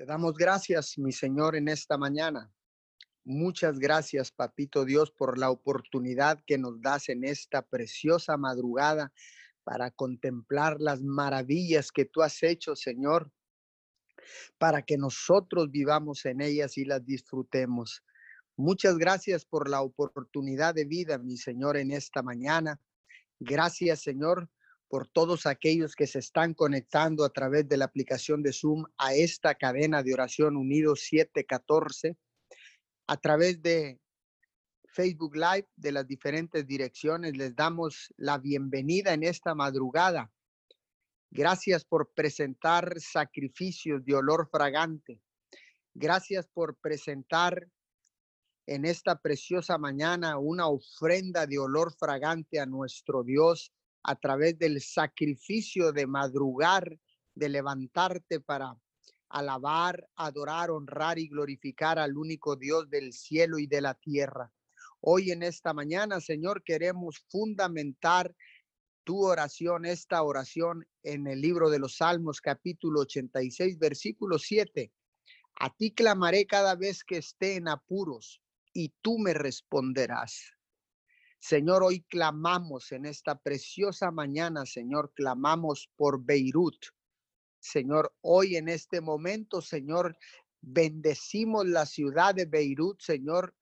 Te damos gracias, mi Señor, en esta mañana. Muchas gracias, Papito Dios, por la oportunidad que nos das en esta preciosa madrugada para contemplar las maravillas que tú has hecho, Señor, para que nosotros vivamos en ellas y las disfrutemos. Muchas gracias por la oportunidad de vida, mi Señor, en esta mañana. Gracias, Señor, por todos aquellos que se están conectando a través de la aplicación de Zoom a esta cadena de oración Unidos 714, a través de Facebook Live de las diferentes direcciones. Les damos la bienvenida en esta madrugada. Gracias por presentar sacrificios de olor fragante. Gracias por presentar en esta preciosa mañana una ofrenda de olor fragante a nuestro Dios a través del sacrificio de madrugar, de levantarte para alabar, adorar, honrar y glorificar al único Dios del cielo y de la tierra. Hoy en esta mañana, Señor, queremos fundamentar tu oración, esta oración en el libro de los Salmos, capítulo 86, versículo 7. A ti clamaré cada vez que esté en apuros y tú me responderás. Señor, hoy clamamos en esta preciosa mañana, Señor, clamamos por Beirut. Señor, hoy en este momento, Señor, bendecimos la ciudad de Beirut, Señor,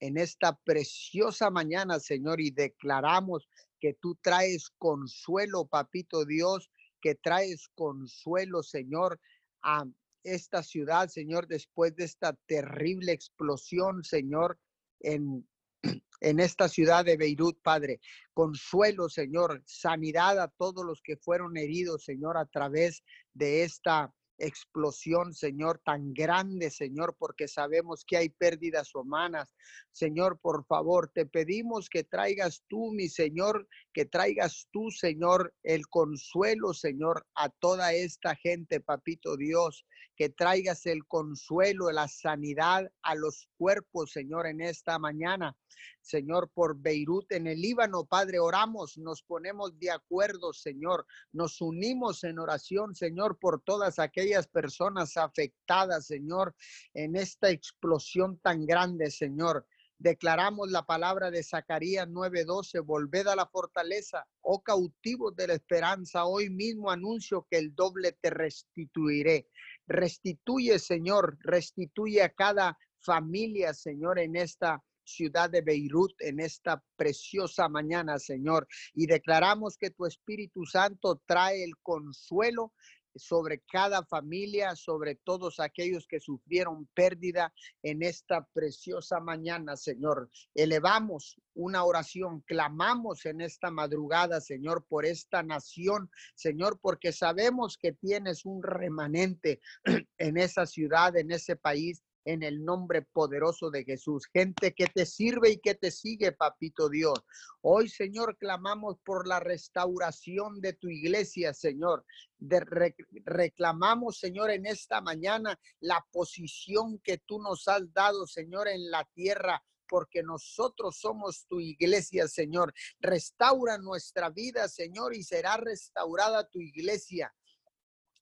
en esta preciosa mañana, Señor, y declaramos que tú traes consuelo, papito Dios, que traes consuelo, Señor, a esta ciudad, Señor, después de esta terrible explosión, Señor, en en esta ciudad de Beirut, Padre. Consuelo, Señor, sanidad a todos los que fueron heridos, Señor, a través de esta explosión, Señor, tan grande, Señor, porque sabemos que hay pérdidas humanas. Señor, por favor, te pedimos que traigas tú, mi Señor, que traigas tú, Señor, el consuelo, Señor, a toda esta gente, papito Dios, que traigas el consuelo, la sanidad a los cuerpos, Señor, en esta mañana. Señor, por Beirut en el Líbano, Padre, oramos, nos ponemos de acuerdo, Señor, nos unimos en oración, Señor, por todas aquellas personas afectadas, Señor, en esta explosión tan grande, Señor. Declaramos la palabra de Zacarías 9:12, volved a la fortaleza, oh cautivos de la esperanza, hoy mismo anuncio que el doble te restituiré. Restituye, Señor, restituye a cada familia, Señor, en esta ciudad de Beirut en esta preciosa mañana, Señor. Y declaramos que tu Espíritu Santo trae el consuelo sobre cada familia, sobre todos aquellos que sufrieron pérdida en esta preciosa mañana, Señor. Elevamos una oración, clamamos en esta madrugada, Señor, por esta nación, Señor, porque sabemos que tienes un remanente en esa ciudad, en ese país, en el nombre poderoso de Jesús. Gente que te sirve y que te sigue, papito Dios. Hoy, Señor, clamamos por la restauración de tu iglesia, Señor. reclamamos, Señor, en esta mañana la posición que tú nos has dado, Señor, en la tierra porque nosotros somos tu iglesia, Señor. Restaura nuestra vida, Señor, y será restaurada tu iglesia.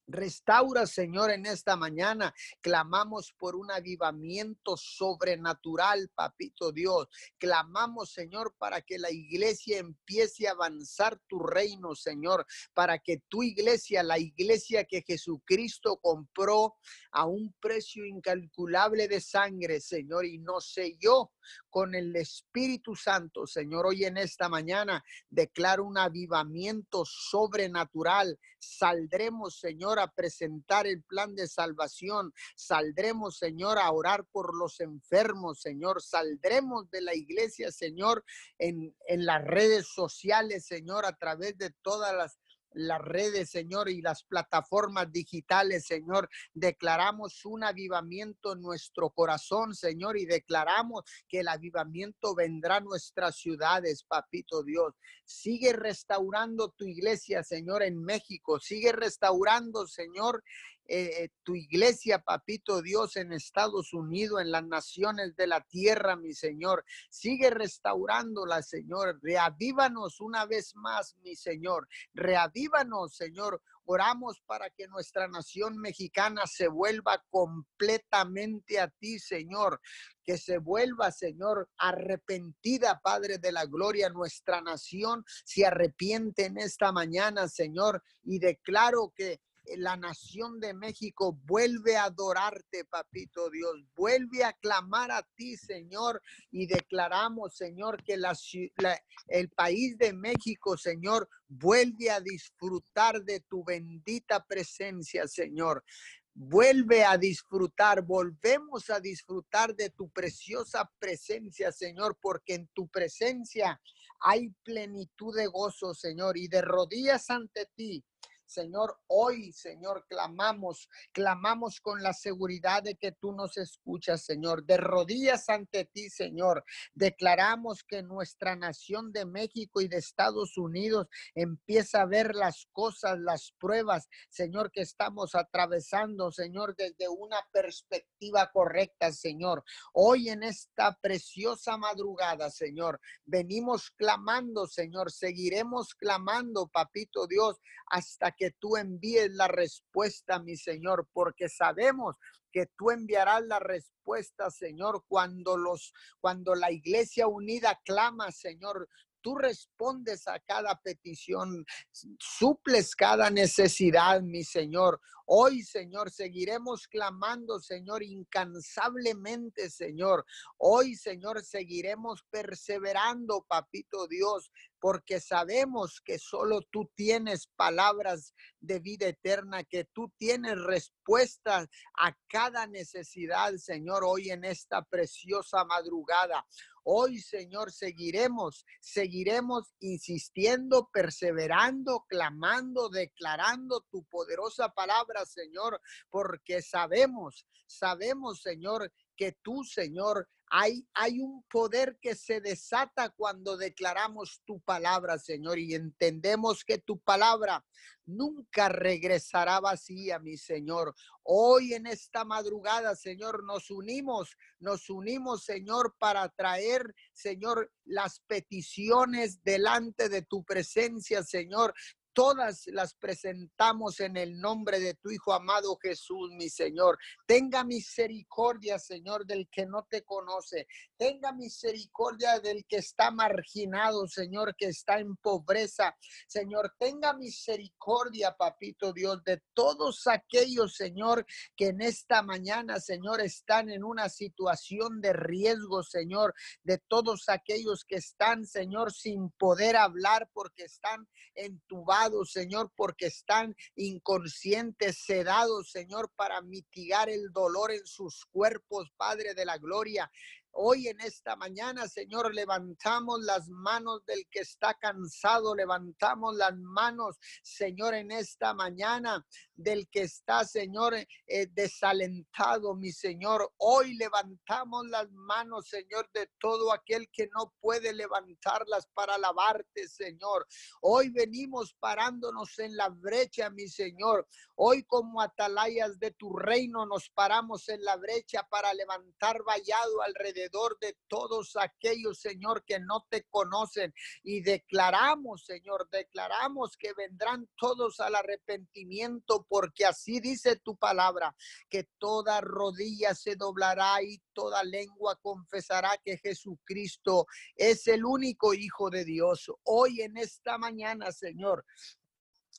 Restaura, Señor, en esta mañana. Clamamos por un avivamiento sobrenatural, papito Dios. Clamamos, Señor, para que la iglesia empiece a avanzar tu reino, Señor. Para que tu iglesia, la iglesia que Jesucristo compró a un precio incalculable de sangre, Señor, y no sé yo con el Espíritu Santo, Señor. Hoy en esta mañana declaro un avivamiento sobrenatural. Saldremos, Señor, a presentar el plan de salvación. Saldremos, Señor, a orar por los enfermos, Señor. Saldremos de la iglesia, Señor, en, en las redes sociales, Señor, a través de todas las las redes, Señor, y las plataformas digitales, Señor. Declaramos un avivamiento en nuestro corazón, Señor, y declaramos que el avivamiento vendrá a nuestras ciudades, papito Dios. Sigue restaurando tu iglesia, Señor, en México. Sigue restaurando, Señor, eh, tu iglesia, papito Dios, en Estados Unidos, en las naciones de la tierra, mi Señor. Sigue restaurándola, Señor. Reavívanos una vez más, mi Señor. Reavívanos, Señor, Oramos para que nuestra nación mexicana se vuelva completamente a ti, Señor. Que se vuelva, Señor, arrepentida, Padre de la Gloria. Nuestra nación se arrepiente en esta mañana, Señor. Y declaro que la nación de México vuelve a adorarte, papito Dios, vuelve a clamar a ti, Señor, y declaramos, Señor, que la, el país de México, Señor, vuelve a disfrutar de tu bendita presencia, Señor. Vuelve a disfrutar, volvemos a disfrutar de tu preciosa presencia, Señor, porque en tu presencia hay plenitud de gozo, Señor, y de rodillas ante ti Señor, hoy, Señor, clamamos, clamamos con la seguridad de que tú nos escuchas, Señor. De rodillas ante ti, Señor. Declaramos que nuestra nación de México y de Estados Unidos empieza a ver las cosas, las pruebas, Señor, que estamos atravesando, Señor, desde una perspectiva correcta, Señor. Hoy en esta preciosa madrugada, Señor, venimos clamando, Señor. Seguiremos clamando, Papito Dios, hasta que tú envíes la respuesta, mi Señor, porque sabemos que tú enviarás la respuesta, Señor, cuando los cuando la iglesia unida clama, Señor, tú respondes a cada petición, suples cada necesidad, mi Señor. Hoy, Señor, seguiremos clamando, Señor, incansablemente, Señor. Hoy, Señor, seguiremos perseverando, Papito Dios, porque sabemos que solo tú tienes palabras de vida eterna, que tú tienes respuestas a cada necesidad, Señor, hoy en esta preciosa madrugada. Hoy, Señor, seguiremos, seguiremos insistiendo, perseverando, clamando, declarando tu poderosa palabra, Señor, porque sabemos, sabemos, Señor, que tú, Señor, hay, un poder que se desata cuando declaramos tu palabra, Señor, y entendemos que tu palabra nunca regresará vacía, mi Señor. Hoy en esta madrugada, Señor, nos unimos, nos unimos, Señor, para traer, Señor, las peticiones delante de tu presencia, Señor todas las presentamos en el nombre de tu Hijo amado Jesús, mi Señor. Tenga misericordia, Señor, del que no te conoce. Tenga misericordia del que está marginado, Señor, que está en pobreza. Señor, tenga misericordia, papito Dios, de todos aquellos, Señor, que en esta mañana, Señor, están en una situación de riesgo, Señor, de todos aquellos que están, Señor, sin poder hablar porque están entubados Señor, porque están inconscientes, sedados, Señor, para mitigar el dolor en sus cuerpos, Padre de la Gloria. Hoy en esta mañana, Señor, levantamos las manos del que está cansado, levantamos las manos, Señor, en esta mañana del que está, Señor, eh, desalentado, mi Señor. Hoy levantamos las manos, Señor, de todo aquel que no puede levantarlas para alabarte, Señor. Hoy venimos parándonos en la brecha, mi Señor. Hoy como atalayas de tu reino nos paramos en la brecha para levantar vallado alrededor de todos aquellos, Señor, que no te conocen. Y declaramos, Señor, declaramos que vendrán todos al arrepentimiento, porque así dice tu palabra, que toda rodilla se doblará y toda lengua confesará que Jesucristo es el único Hijo de Dios. Hoy en esta mañana, Señor,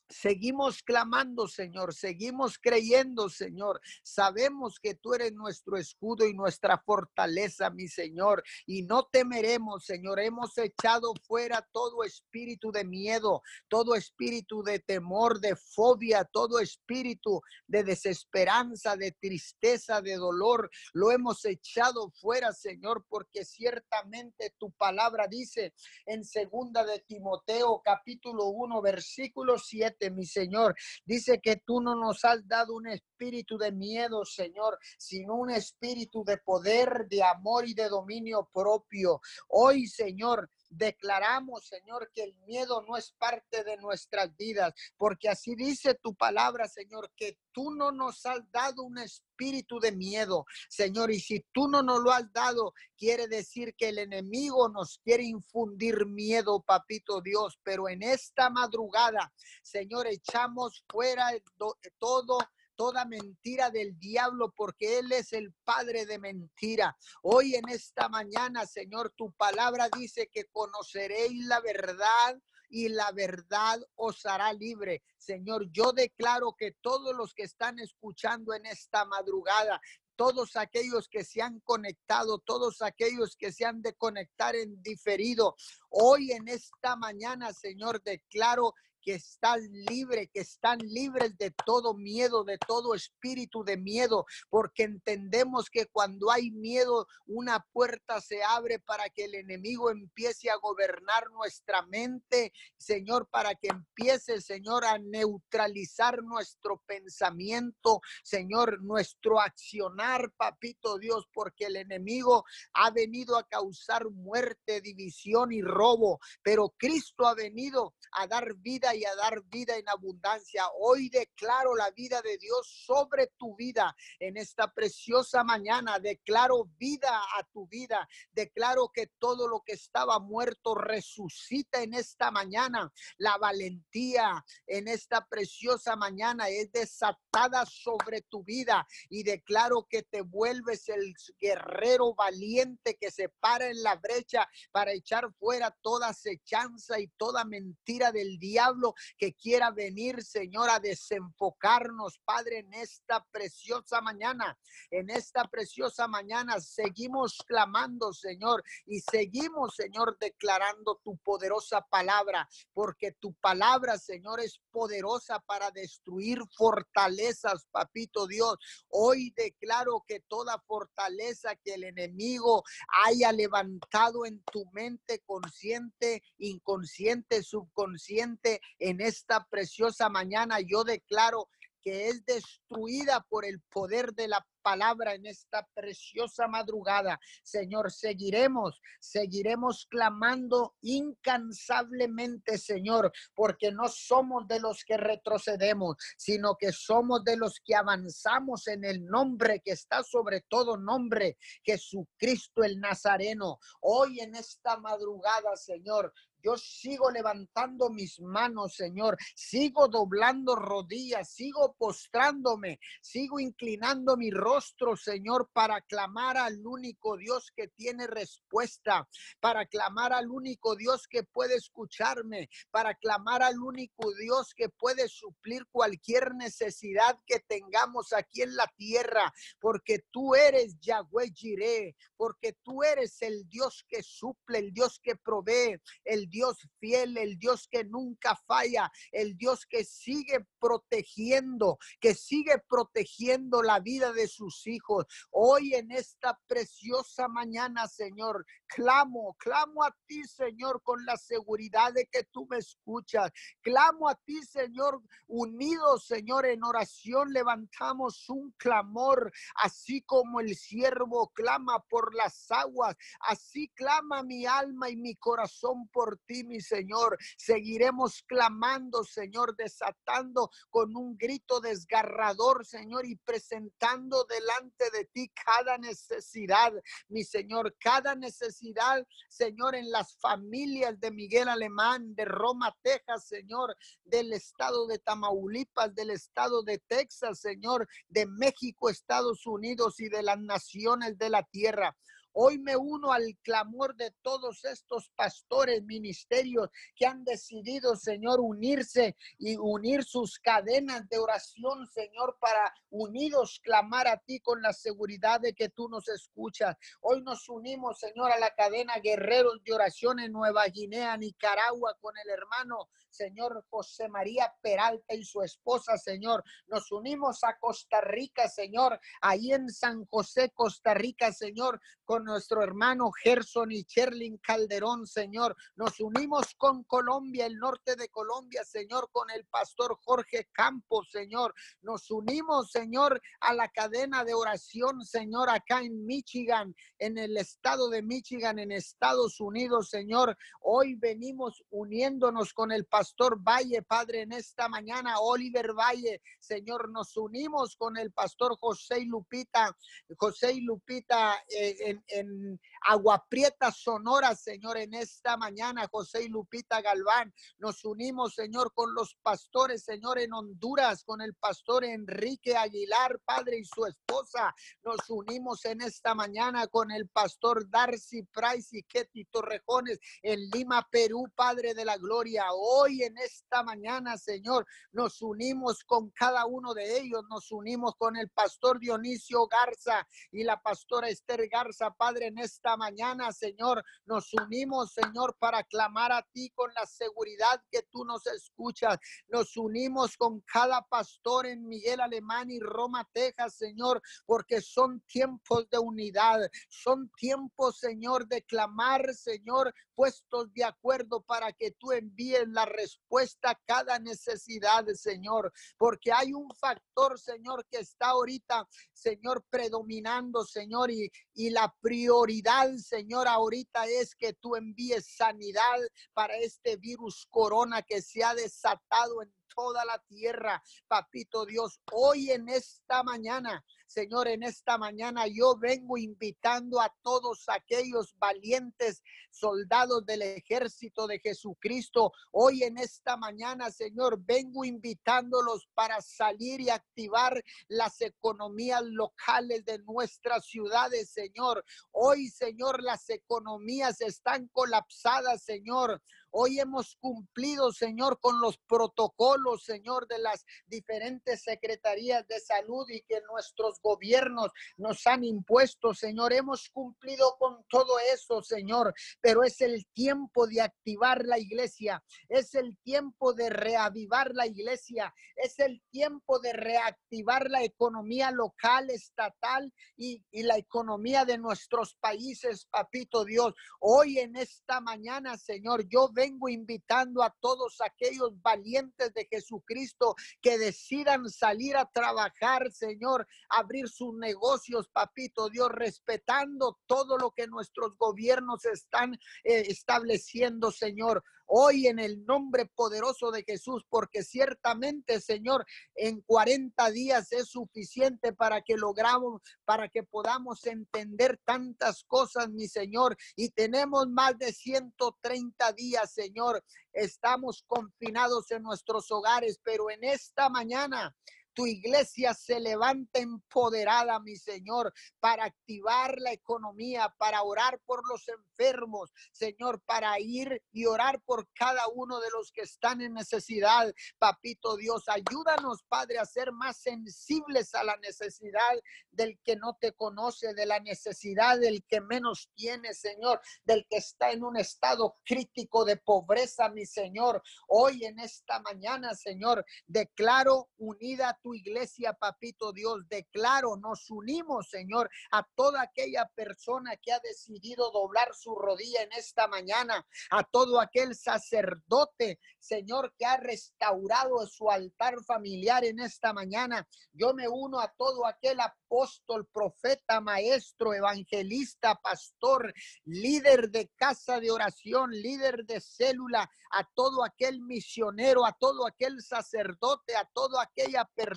Seguimos clamando, Señor, seguimos creyendo, Señor. Sabemos que tú eres nuestro escudo y nuestra fortaleza, mi Señor, y no temeremos, Señor. Hemos echado fuera todo espíritu de miedo, todo espíritu de temor, de fobia, todo espíritu de desesperanza, de tristeza, de dolor. Lo hemos echado fuera, Señor, porque ciertamente tu palabra dice en segunda de Timoteo capítulo 1 versículo 7 mi Señor. Dice que tú no nos has dado un espíritu de miedo, Señor, sino un espíritu de poder, de amor y de dominio propio. Hoy, Señor, Declaramos, Señor, que el miedo no es parte de nuestras vidas, porque así dice tu palabra, Señor, que tú no nos has dado un espíritu de miedo, Señor, y si tú no nos lo has dado, quiere decir que el enemigo nos quiere infundir miedo, papito Dios, pero en esta madrugada, Señor, echamos fuera todo toda mentira del diablo, porque Él es el Padre de mentira. Hoy en esta mañana, Señor, tu palabra dice que conoceréis la verdad y la verdad os hará libre. Señor, yo declaro que todos los que están escuchando en esta madrugada, todos aquellos que se han conectado, todos aquellos que se han de conectar en diferido. Hoy en esta mañana, Señor, declaro que están libres, que están libres de todo miedo, de todo espíritu de miedo, porque entendemos que cuando hay miedo, una puerta se abre para que el enemigo empiece a gobernar nuestra mente, Señor, para que empiece, Señor, a neutralizar nuestro pensamiento, Señor, nuestro accionar, papito Dios, porque el enemigo ha venido a causar muerte, división y robo, pero Cristo ha venido a dar vida y a dar vida en abundancia. Hoy declaro la vida de Dios sobre tu vida en esta preciosa mañana. Declaro vida a tu vida. Declaro que todo lo que estaba muerto resucita en esta mañana. La valentía en esta preciosa mañana es desatada sobre tu vida y declaro que te vuelves el guerrero valiente que se para en la brecha para echar fuera toda acechanza y toda mentira del diablo que quiera venir, Señor, a desenfocarnos, Padre, en esta preciosa mañana. En esta preciosa mañana seguimos clamando, Señor, y seguimos, Señor, declarando tu poderosa palabra, porque tu palabra, Señor, es poderosa para destruir fortalezas, papito Dios. Hoy declaro que toda fortaleza que el enemigo haya levantado en tu mente consciente, inconsciente, subconsciente, en esta preciosa mañana yo declaro que es destruida por el poder de la palabra en esta preciosa madrugada. Señor, seguiremos, seguiremos clamando incansablemente, Señor, porque no somos de los que retrocedemos, sino que somos de los que avanzamos en el nombre que está sobre todo nombre, Jesucristo el Nazareno. Hoy en esta madrugada, Señor, yo sigo levantando mis manos, Señor. Sigo doblando rodillas, sigo postrándome, sigo inclinando mi rostro, Señor, para clamar al único Dios que tiene respuesta, para clamar al único Dios que puede escucharme, para clamar al único Dios que puede suplir cualquier necesidad que tengamos aquí en la tierra, porque tú eres Yahweh Jireh, porque tú eres el Dios que suple, el Dios que provee, el Dios fiel, el Dios que nunca falla, el Dios que sigue protegiendo, que sigue protegiendo la vida de sus hijos. Hoy en esta preciosa mañana, Señor, clamo, clamo a ti, Señor, con la seguridad de que tú me escuchas. Clamo a ti, Señor, unidos, Señor, en oración levantamos un clamor, así como el siervo clama por las aguas, así clama mi alma y mi corazón por ti, mi Señor. Seguiremos clamando, Señor, desatando con un grito desgarrador, Señor, y presentando delante de ti cada necesidad, mi Señor, cada necesidad, Señor, en las familias de Miguel Alemán, de Roma, Texas, Señor, del estado de Tamaulipas, del estado de Texas, Señor, de México, Estados Unidos y de las naciones de la tierra. Hoy me uno al clamor de todos estos pastores, ministerios que han decidido, Señor, unirse y unir sus cadenas de oración, Señor, para unidos clamar a ti con la seguridad de que tú nos escuchas. Hoy nos unimos, Señor, a la cadena Guerreros de Oración en Nueva Guinea, Nicaragua, con el hermano, Señor, José María Peralta y su esposa, Señor. Nos unimos a Costa Rica, Señor, ahí en San José, Costa Rica, Señor, con nuestro hermano Gerson y Cherlin Calderón, Señor. Nos unimos con Colombia, el norte de Colombia, Señor, con el pastor Jorge Campos, Señor. Nos unimos, Señor, a la cadena de oración, Señor, acá en Michigan, en el estado de Michigan, en Estados Unidos, Señor. Hoy venimos uniéndonos con el pastor Valle, Padre, en esta mañana, Oliver Valle, Señor, nos unimos con el pastor José Lupita, José y Lupita eh, en, en Agua Sonora, Señor, en esta mañana, José y Lupita Galván. Nos unimos, Señor, con los pastores, Señor, en Honduras, con el pastor Enrique Aguilar, padre y su esposa. Nos unimos en esta mañana con el pastor Darcy Price y Ketty Torrejones en Lima, Perú, Padre de la Gloria. Hoy en esta mañana, Señor, nos unimos con cada uno de ellos. Nos unimos con el pastor Dionisio Garza y la pastora Esther Garza, Padre, en esta mañana, Señor, nos unimos, Señor, para clamar a ti con la seguridad que tú nos escuchas. Nos unimos con cada pastor en Miguel Alemán y Roma, Texas, Señor, porque son tiempos de unidad, son tiempos, Señor, de clamar, Señor, puestos de acuerdo para que tú envíes la respuesta a cada necesidad, Señor, porque hay un factor, Señor, que está ahorita, Señor, predominando, Señor, y, y la prioridad Señor, ahorita es que tú envíes sanidad para este virus corona que se ha desatado en toda la tierra, papito Dios. Hoy en esta mañana Señor, en esta mañana yo vengo invitando a todos aquellos valientes soldados del ejército de Jesucristo. Hoy en esta mañana, Señor, vengo invitándolos para salir y activar las economías locales de nuestras ciudades, Señor. Hoy, Señor, las economías están colapsadas, Señor. Hoy hemos cumplido, Señor, con los protocolos, Señor, de las diferentes secretarías de salud y que nuestros gobiernos nos han impuesto, Señor. Hemos cumplido con todo eso, Señor, pero es el tiempo de activar la iglesia, es el tiempo de reavivar la iglesia, es el tiempo de reactivar la economía local, estatal y, y la economía de nuestros países, papito Dios. Hoy en esta mañana, Señor, yo vengo vengo invitando a todos aquellos valientes de Jesucristo que decidan salir a trabajar, Señor, abrir sus negocios, papito Dios, respetando todo lo que nuestros gobiernos están eh, estableciendo, Señor hoy en el nombre poderoso de Jesús, porque ciertamente, Señor, en 40 días es suficiente para que logramos, para que podamos entender tantas cosas, mi Señor, y tenemos más de 130 días, Señor. Estamos confinados en nuestros hogares, pero en esta mañana tu iglesia se levanta empoderada, mi Señor, para activar la economía, para orar por los enfermos, Señor, para ir y orar por cada uno de los que están en necesidad. Papito Dios, ayúdanos, Padre, a ser más sensibles a la necesidad del que no te conoce, de la necesidad del que menos tiene, Señor, del que está en un estado crítico de pobreza, mi Señor. Hoy en esta mañana, Señor, declaro unida tu iglesia, papito Dios. Declaro, nos unimos, Señor, a toda aquella persona que ha decidido doblar su rodilla en esta mañana, a todo aquel sacerdote, Señor, que ha restaurado su altar familiar en esta mañana. Yo me uno a todo aquel apóstol, profeta, maestro, evangelista, pastor, líder de casa de oración, líder de célula, a todo aquel misionero, a todo aquel sacerdote, a toda aquella persona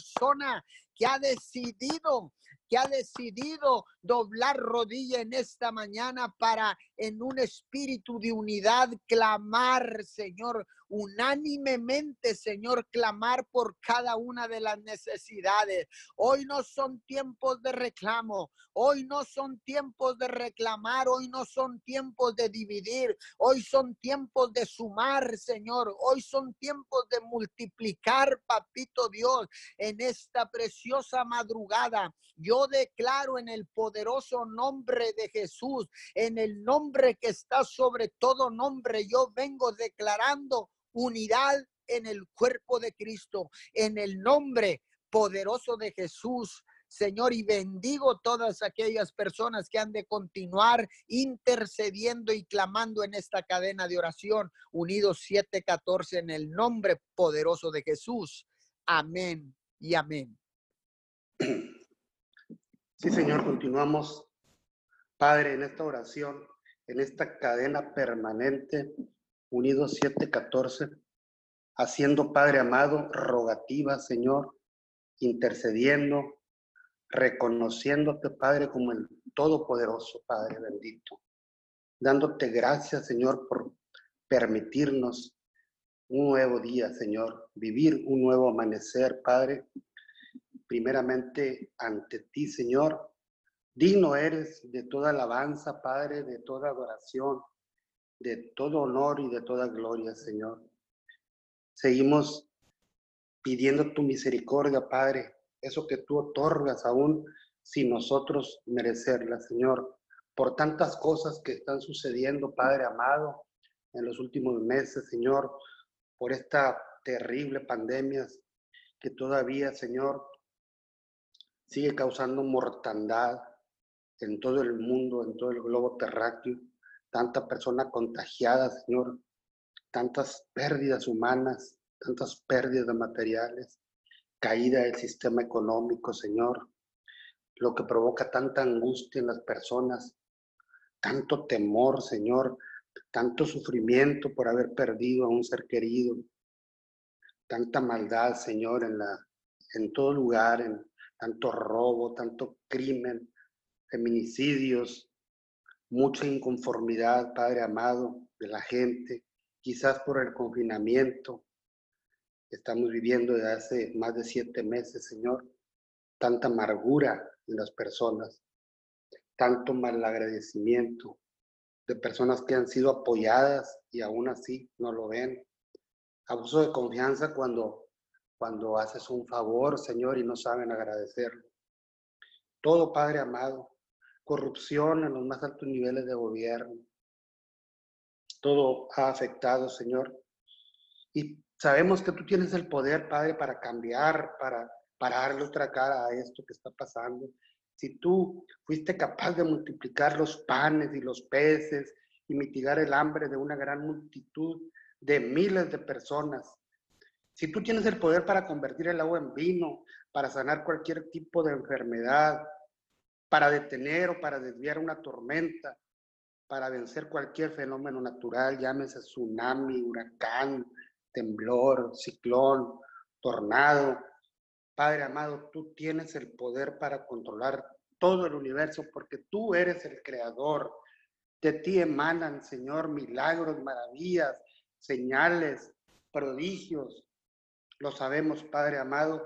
que ha decidido que ha decidido doblar rodilla en esta mañana para en un espíritu de unidad clamar, Señor, unánimemente, Señor, clamar por cada una de las necesidades. Hoy no son tiempos de reclamo, hoy no son tiempos de reclamar, hoy no son tiempos de dividir, hoy son tiempos de sumar, Señor, hoy son tiempos de multiplicar, papito Dios, en esta preciosa madrugada. Yo declaro en el poderoso nombre de Jesús, en el nombre que está sobre todo nombre, yo vengo declarando unidad en el cuerpo de Cristo, en el nombre poderoso de Jesús. Señor, y bendigo todas aquellas personas que han de continuar intercediendo y clamando en esta cadena de oración, unidos 714 en el nombre poderoso de Jesús. Amén y amén. Sí, Señor, continuamos, Padre, en esta oración, en esta cadena permanente, unidos 714, haciendo, Padre amado, rogativa, Señor, intercediendo, reconociéndote, Padre, como el Todopoderoso, Padre bendito, dándote gracias, Señor, por permitirnos un nuevo día, Señor, vivir un nuevo amanecer, Padre, primeramente ante ti, Señor. Digno eres de toda alabanza, Padre, de toda adoración, de todo honor y de toda gloria, Señor. Seguimos pidiendo tu misericordia, Padre, eso que tú otorgas aún sin nosotros merecerla, Señor, por tantas cosas que están sucediendo, Padre amado, en los últimos meses, Señor, por esta terrible pandemia que todavía, Señor, sigue causando mortandad en todo el mundo, en todo el globo terráqueo, tanta persona contagiada, Señor, tantas pérdidas humanas, tantas pérdidas de materiales, caída del sistema económico, Señor, lo que provoca tanta angustia en las personas, tanto temor, Señor, tanto sufrimiento por haber perdido a un ser querido, tanta maldad, Señor, en, la, en todo lugar, en tanto robo, tanto crimen, feminicidios, mucha inconformidad, Padre amado, de la gente, quizás por el confinamiento, estamos viviendo desde hace más de siete meses, Señor, tanta amargura en las personas, tanto malagradecimiento de personas que han sido apoyadas y aún así no lo ven. Abuso de confianza cuando, cuando haces un favor, Señor, y no saben agradecerlo. Todo, Padre amado, corrupción en los más altos niveles de gobierno. Todo ha afectado, Señor. Y Sabemos que tú tienes el poder, Padre, para cambiar, para, para darle otra cara a esto que está pasando. Si tú fuiste capaz de multiplicar los panes y los peces y mitigar el hambre de una gran multitud de miles de personas, si tú tienes el poder para convertir el agua en vino, para sanar cualquier tipo de enfermedad, para detener o para desviar una tormenta, para vencer cualquier fenómeno natural, llámese tsunami, huracán, temblor, ciclón, tornado. Padre amado, tú tienes el poder para controlar todo el universo porque tú eres el creador. De ti emanan, Señor, milagros, maravillas, señales, prodigios. Lo sabemos, Padre amado,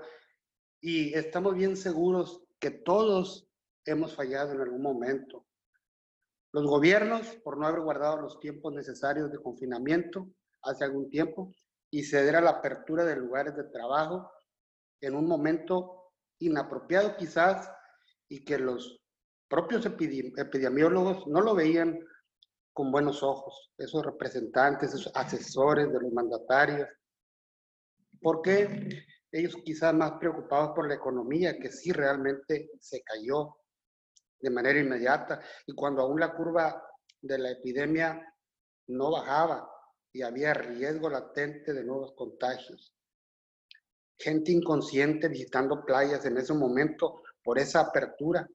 y estamos bien seguros que todos hemos fallado en algún momento. Los gobiernos, por no haber guardado los tiempos necesarios de confinamiento hace algún tiempo, y ceder a la apertura de lugares de trabajo en un momento inapropiado quizás y que los propios epidemiólogos no lo veían con buenos ojos, esos representantes, esos asesores de los mandatarios, porque ellos quizás más preocupados por la economía, que sí realmente se cayó de manera inmediata, y cuando aún la curva de la epidemia no bajaba, y había riesgo latente de nuevos contagios. Gente inconsciente visitando playas en ese momento por esa apertura,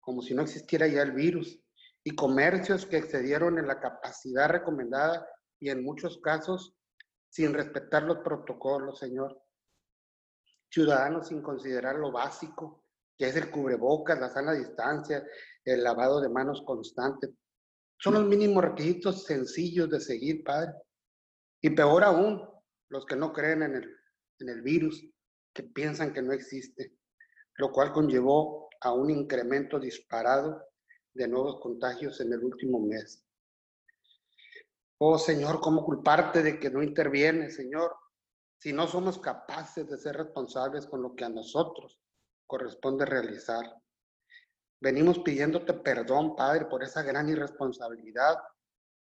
como si no existiera ya el virus, y comercios que excedieron en la capacidad recomendada y en muchos casos sin respetar los protocolos, Señor. Ciudadanos sin considerar lo básico, que es el cubrebocas, la sana distancia, el lavado de manos constante, son los mínimos requisitos sencillos de seguir, Padre. Y peor aún, los que no creen en el, en el virus, que piensan que no existe, lo cual conllevó a un incremento disparado de nuevos contagios en el último mes. Oh Señor, ¿cómo culparte de que no interviene, Señor? Si no somos capaces de ser responsables con lo que a nosotros corresponde realizar. Venimos pidiéndote perdón, Padre, por esa gran irresponsabilidad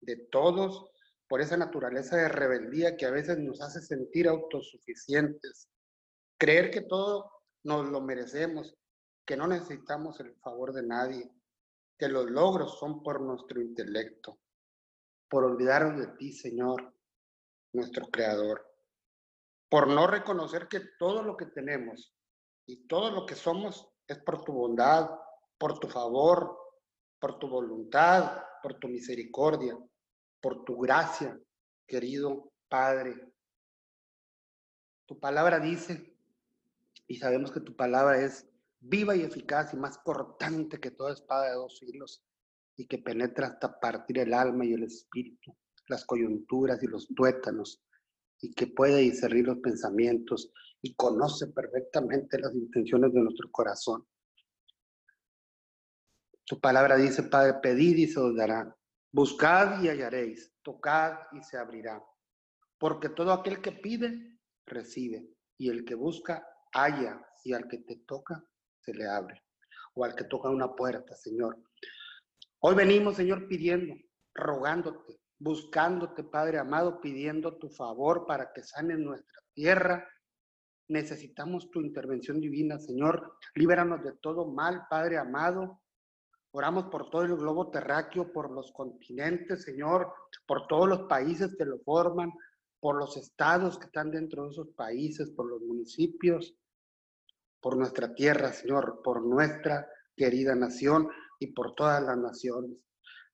de todos, por esa naturaleza de rebeldía que a veces nos hace sentir autosuficientes, creer que todo nos lo merecemos que no necesitamos el favor de nadie, que los logros son por nuestro intelecto, por olvidarnos de ti, Señor, nuestro Creador, por no reconocer que todo lo que tenemos y todo lo que somos es por tu bondad, por tu favor, por tu voluntad, por tu misericordia, por tu gracia, querido Padre. Tu palabra dice, y sabemos que tu palabra es viva y eficaz y más cortante que toda espada de dos hilos y que penetra hasta partir el alma y el espíritu, las coyunturas y los tuétanos, y que puede discernir los pensamientos y conoce perfectamente las intenciones de nuestro corazón. Tu palabra dice, Padre, pedid y se os dará, buscad y hallaréis, tocad y se abrirá, porque todo aquel que pide, recibe, y el que busca, halla, y al que te toca, se le abre, o al que toca una puerta, Señor. Hoy venimos, Señor, pidiendo, rogándote, buscándote, Padre amado, pidiendo tu favor para que sane nuestra tierra. Necesitamos tu intervención divina, Señor. Líbranos de todo mal, Padre amado. Oramos por todo el globo terráqueo, por los continentes, Señor, por todos los países que lo forman, por los estados que están dentro de esos países, por los municipios por nuestra tierra, Señor, por nuestra querida nación y por todas las naciones.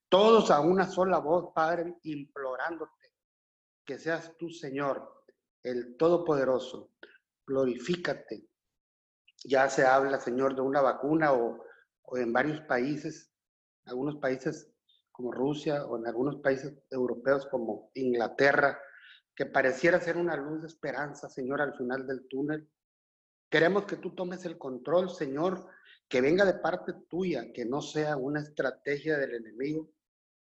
Todos a una sola voz, Padre, implorándote que seas tú, Señor, el Todopoderoso. Glorifícate. Ya se habla, Señor, de una vacuna o, en varios países, algunos países como Rusia o en algunos países europeos como Inglaterra, que pareciera ser una luz de esperanza, Señor, al final del túnel. Queremos que tú tomes el control, Señor, que venga de parte tuya, que no sea una estrategia del enemigo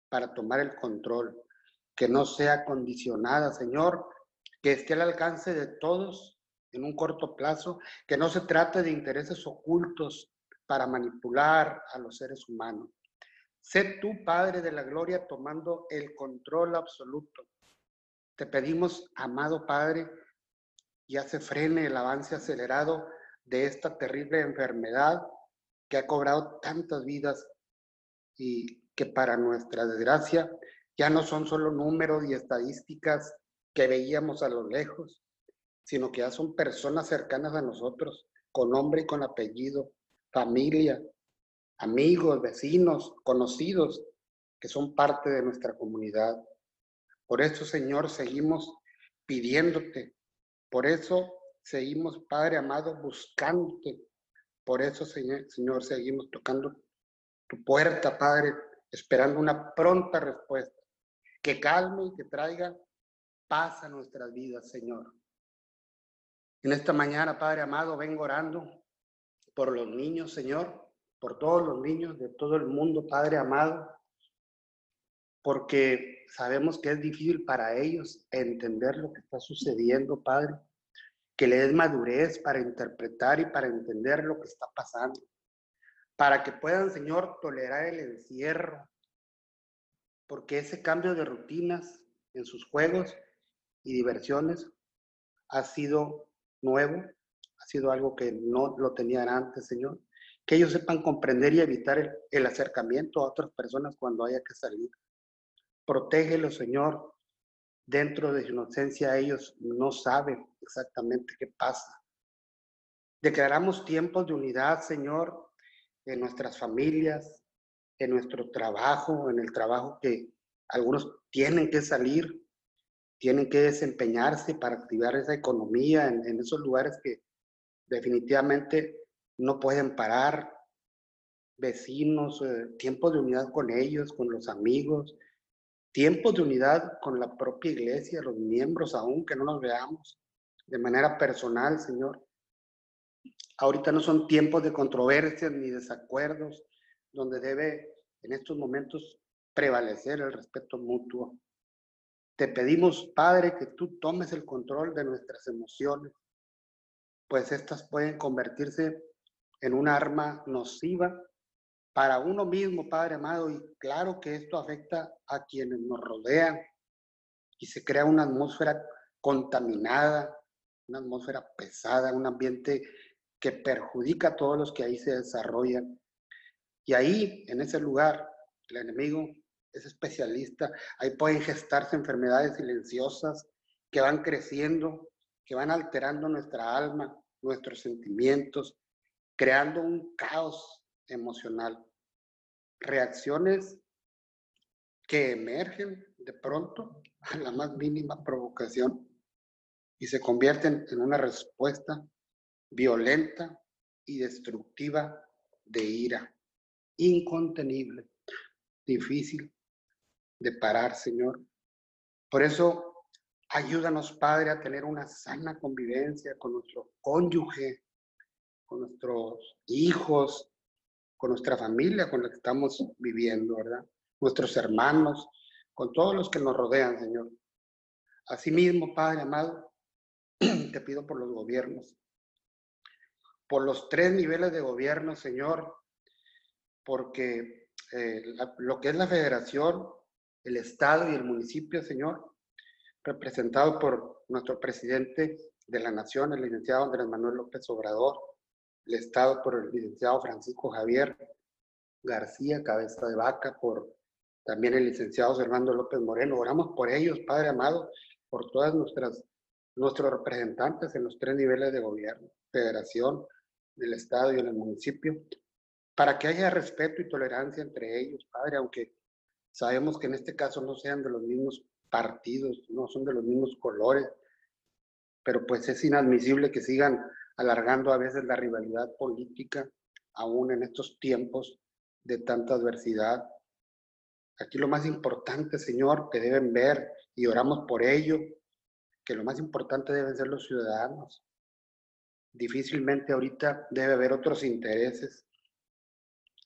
para tomar el control, que no sea condicionada, Señor, que esté al alcance de todos en un corto plazo, que no se trate de intereses ocultos para manipular a los seres humanos. Sé tú, Padre de la Gloria, tomando el control absoluto. Te pedimos, amado Padre, ya se frene el avance acelerado de esta terrible enfermedad que ha cobrado tantas vidas y que para nuestra desgracia ya no son solo números y estadísticas que veíamos a lo lejos, sino que ya son personas cercanas a nosotros, con nombre y con apellido, familia, amigos, vecinos, conocidos, que son parte de nuestra comunidad. Por eso, Señor, seguimos pidiéndote por eso seguimos, Padre amado, buscándote. Por eso, Señor, Señor, seguimos tocando tu puerta, Padre, esperando una pronta respuesta que calme y que traiga paz a nuestras vidas, Señor. En esta mañana, Padre amado, vengo orando por los niños, Señor, por todos los niños de todo el mundo, Padre amado, porque sabemos que es difícil para ellos entender lo que está sucediendo, Padre, que le des madurez para interpretar y para entender lo que está pasando, para que puedan, Señor, tolerar el encierro, porque ese cambio de rutinas en sus juegos y diversiones ha sido nuevo, ha sido algo que no lo tenían antes, Señor. Que ellos sepan comprender y evitar el, acercamiento a otras personas cuando haya que salir. Protégelos, Señor. Dentro de su inocencia ellos no saben exactamente qué pasa. Declaramos tiempos de unidad, Señor, en nuestras familias, en nuestro trabajo, en el trabajo que algunos tienen que salir, tienen que desempeñarse para activar esa economía en, en esos lugares que definitivamente no pueden parar. Vecinos, eh, tiempos de unidad con ellos, con los amigos, tiempos de unidad con la propia iglesia, los miembros, aún que no nos veamos de manera personal, Señor. Ahorita no son tiempos de controversias ni desacuerdos, donde debe en estos momentos prevalecer el respeto mutuo. Te pedimos, Padre, que tú tomes el control de nuestras emociones, pues estas pueden convertirse en un arma nociva para uno mismo, Padre amado, y claro que esto afecta a quienes nos rodean y se crea una atmósfera contaminada, una atmósfera pesada, un ambiente que perjudica a todos los que ahí se desarrollan. Y ahí, en ese lugar, el enemigo es especialista. Ahí pueden gestarse enfermedades silenciosas que van creciendo, que van alterando nuestra alma, nuestros sentimientos, creando un caos emocional. Reacciones que emergen de pronto a la más mínima provocación y se convierten en una respuesta violenta y destructiva de ira, incontenible, difícil de parar, Señor. Por eso, ayúdanos, Padre, a tener una sana convivencia con nuestro cónyuge, con nuestros hijos, con nuestra familia con la que estamos viviendo, ¿verdad? Nuestros hermanos, con todos los que nos rodean, Señor. Asimismo, Padre amado, te pido por los gobiernos, por los tres niveles de gobierno, Señor, porque eh, lo que es la federación, el Estado y el municipio, Señor, representado por nuestro presidente de la Nación, el licenciado Andrés Manuel López Obrador, el Estado por el licenciado Francisco Javier García, cabeza de vaca, por también el licenciado Fernando López Moreno. Oramos por ellos, Padre amado, por todas nuestras nuestros representantes en los tres niveles de gobierno, federación, del Estado y en el municipio, para que haya respeto y tolerancia entre ellos, Padre, aunque sabemos que en este caso no sean de los mismos partidos, no son de los mismos colores, pero pues es inadmisible que sigan alargando a veces la rivalidad política, aún en estos tiempos de tanta adversidad. Aquí lo más importante, Señor, que deben ver, y oramos por ello, que lo más importante deben ser los ciudadanos. Difícilmente ahorita debe haber otros intereses.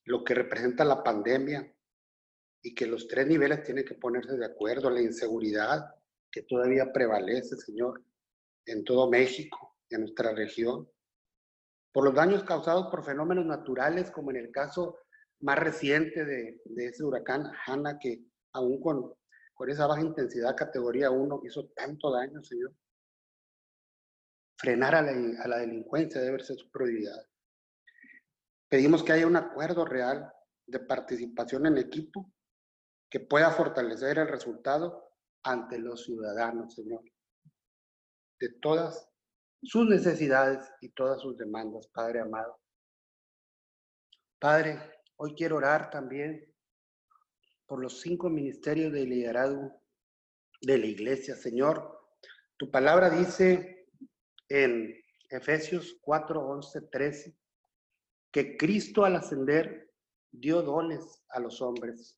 Lo que representa la pandemia y que los tres niveles tienen que ponerse de acuerdo. La inseguridad que todavía prevalece, Señor, en todo México, en nuestra región. Por los daños causados por fenómenos naturales, como en el caso más reciente de, de ese huracán Hanna, que aún con con esa baja intensidad categoría 1 hizo tanto daño, Señor. Frenar a la, delincuencia debe ser su prioridad. Pedimos que haya un acuerdo real de participación en equipo que pueda fortalecer el resultado ante los ciudadanos, Señor, de todas sus necesidades y todas sus demandas, Padre amado. Padre, hoy quiero orar también por los cinco ministerios de liderazgo de la iglesia, Señor. Tu palabra dice en Efesios 4, 11, 13, que Cristo al ascender dio dones a los hombres.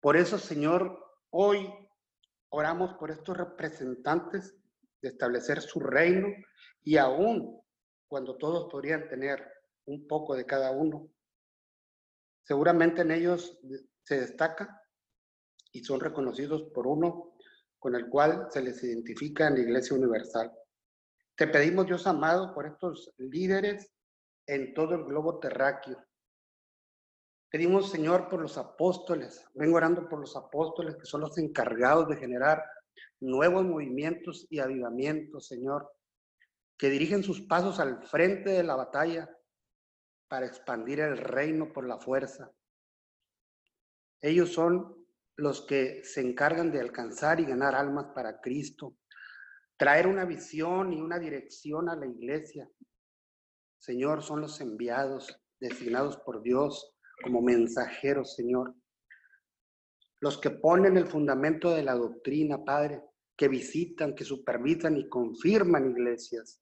Por eso, Señor, hoy oramos por estos representantes de establecer su reino y aún cuando todos podrían tener un poco de cada uno, Seguramente en ellos se destaca y son reconocidos por uno con el cual se les identifica en la Iglesia Universal. Te pedimos, Dios amado, por estos líderes en todo el globo terráqueo. Pedimos, Señor, por los apóstoles. Vengo orando por los apóstoles que son los encargados de generar nuevos movimientos y avivamientos, Señor, que dirigen sus pasos al frente de la batalla para expandir el reino por la fuerza. Ellos son los que se encargan de alcanzar y ganar almas para Cristo, traer una visión y una dirección a la iglesia. Señor, son los enviados, designados por Dios como mensajeros, Señor. Los que ponen el fundamento de la doctrina, Padre, que visitan, que supervisan y confirman iglesias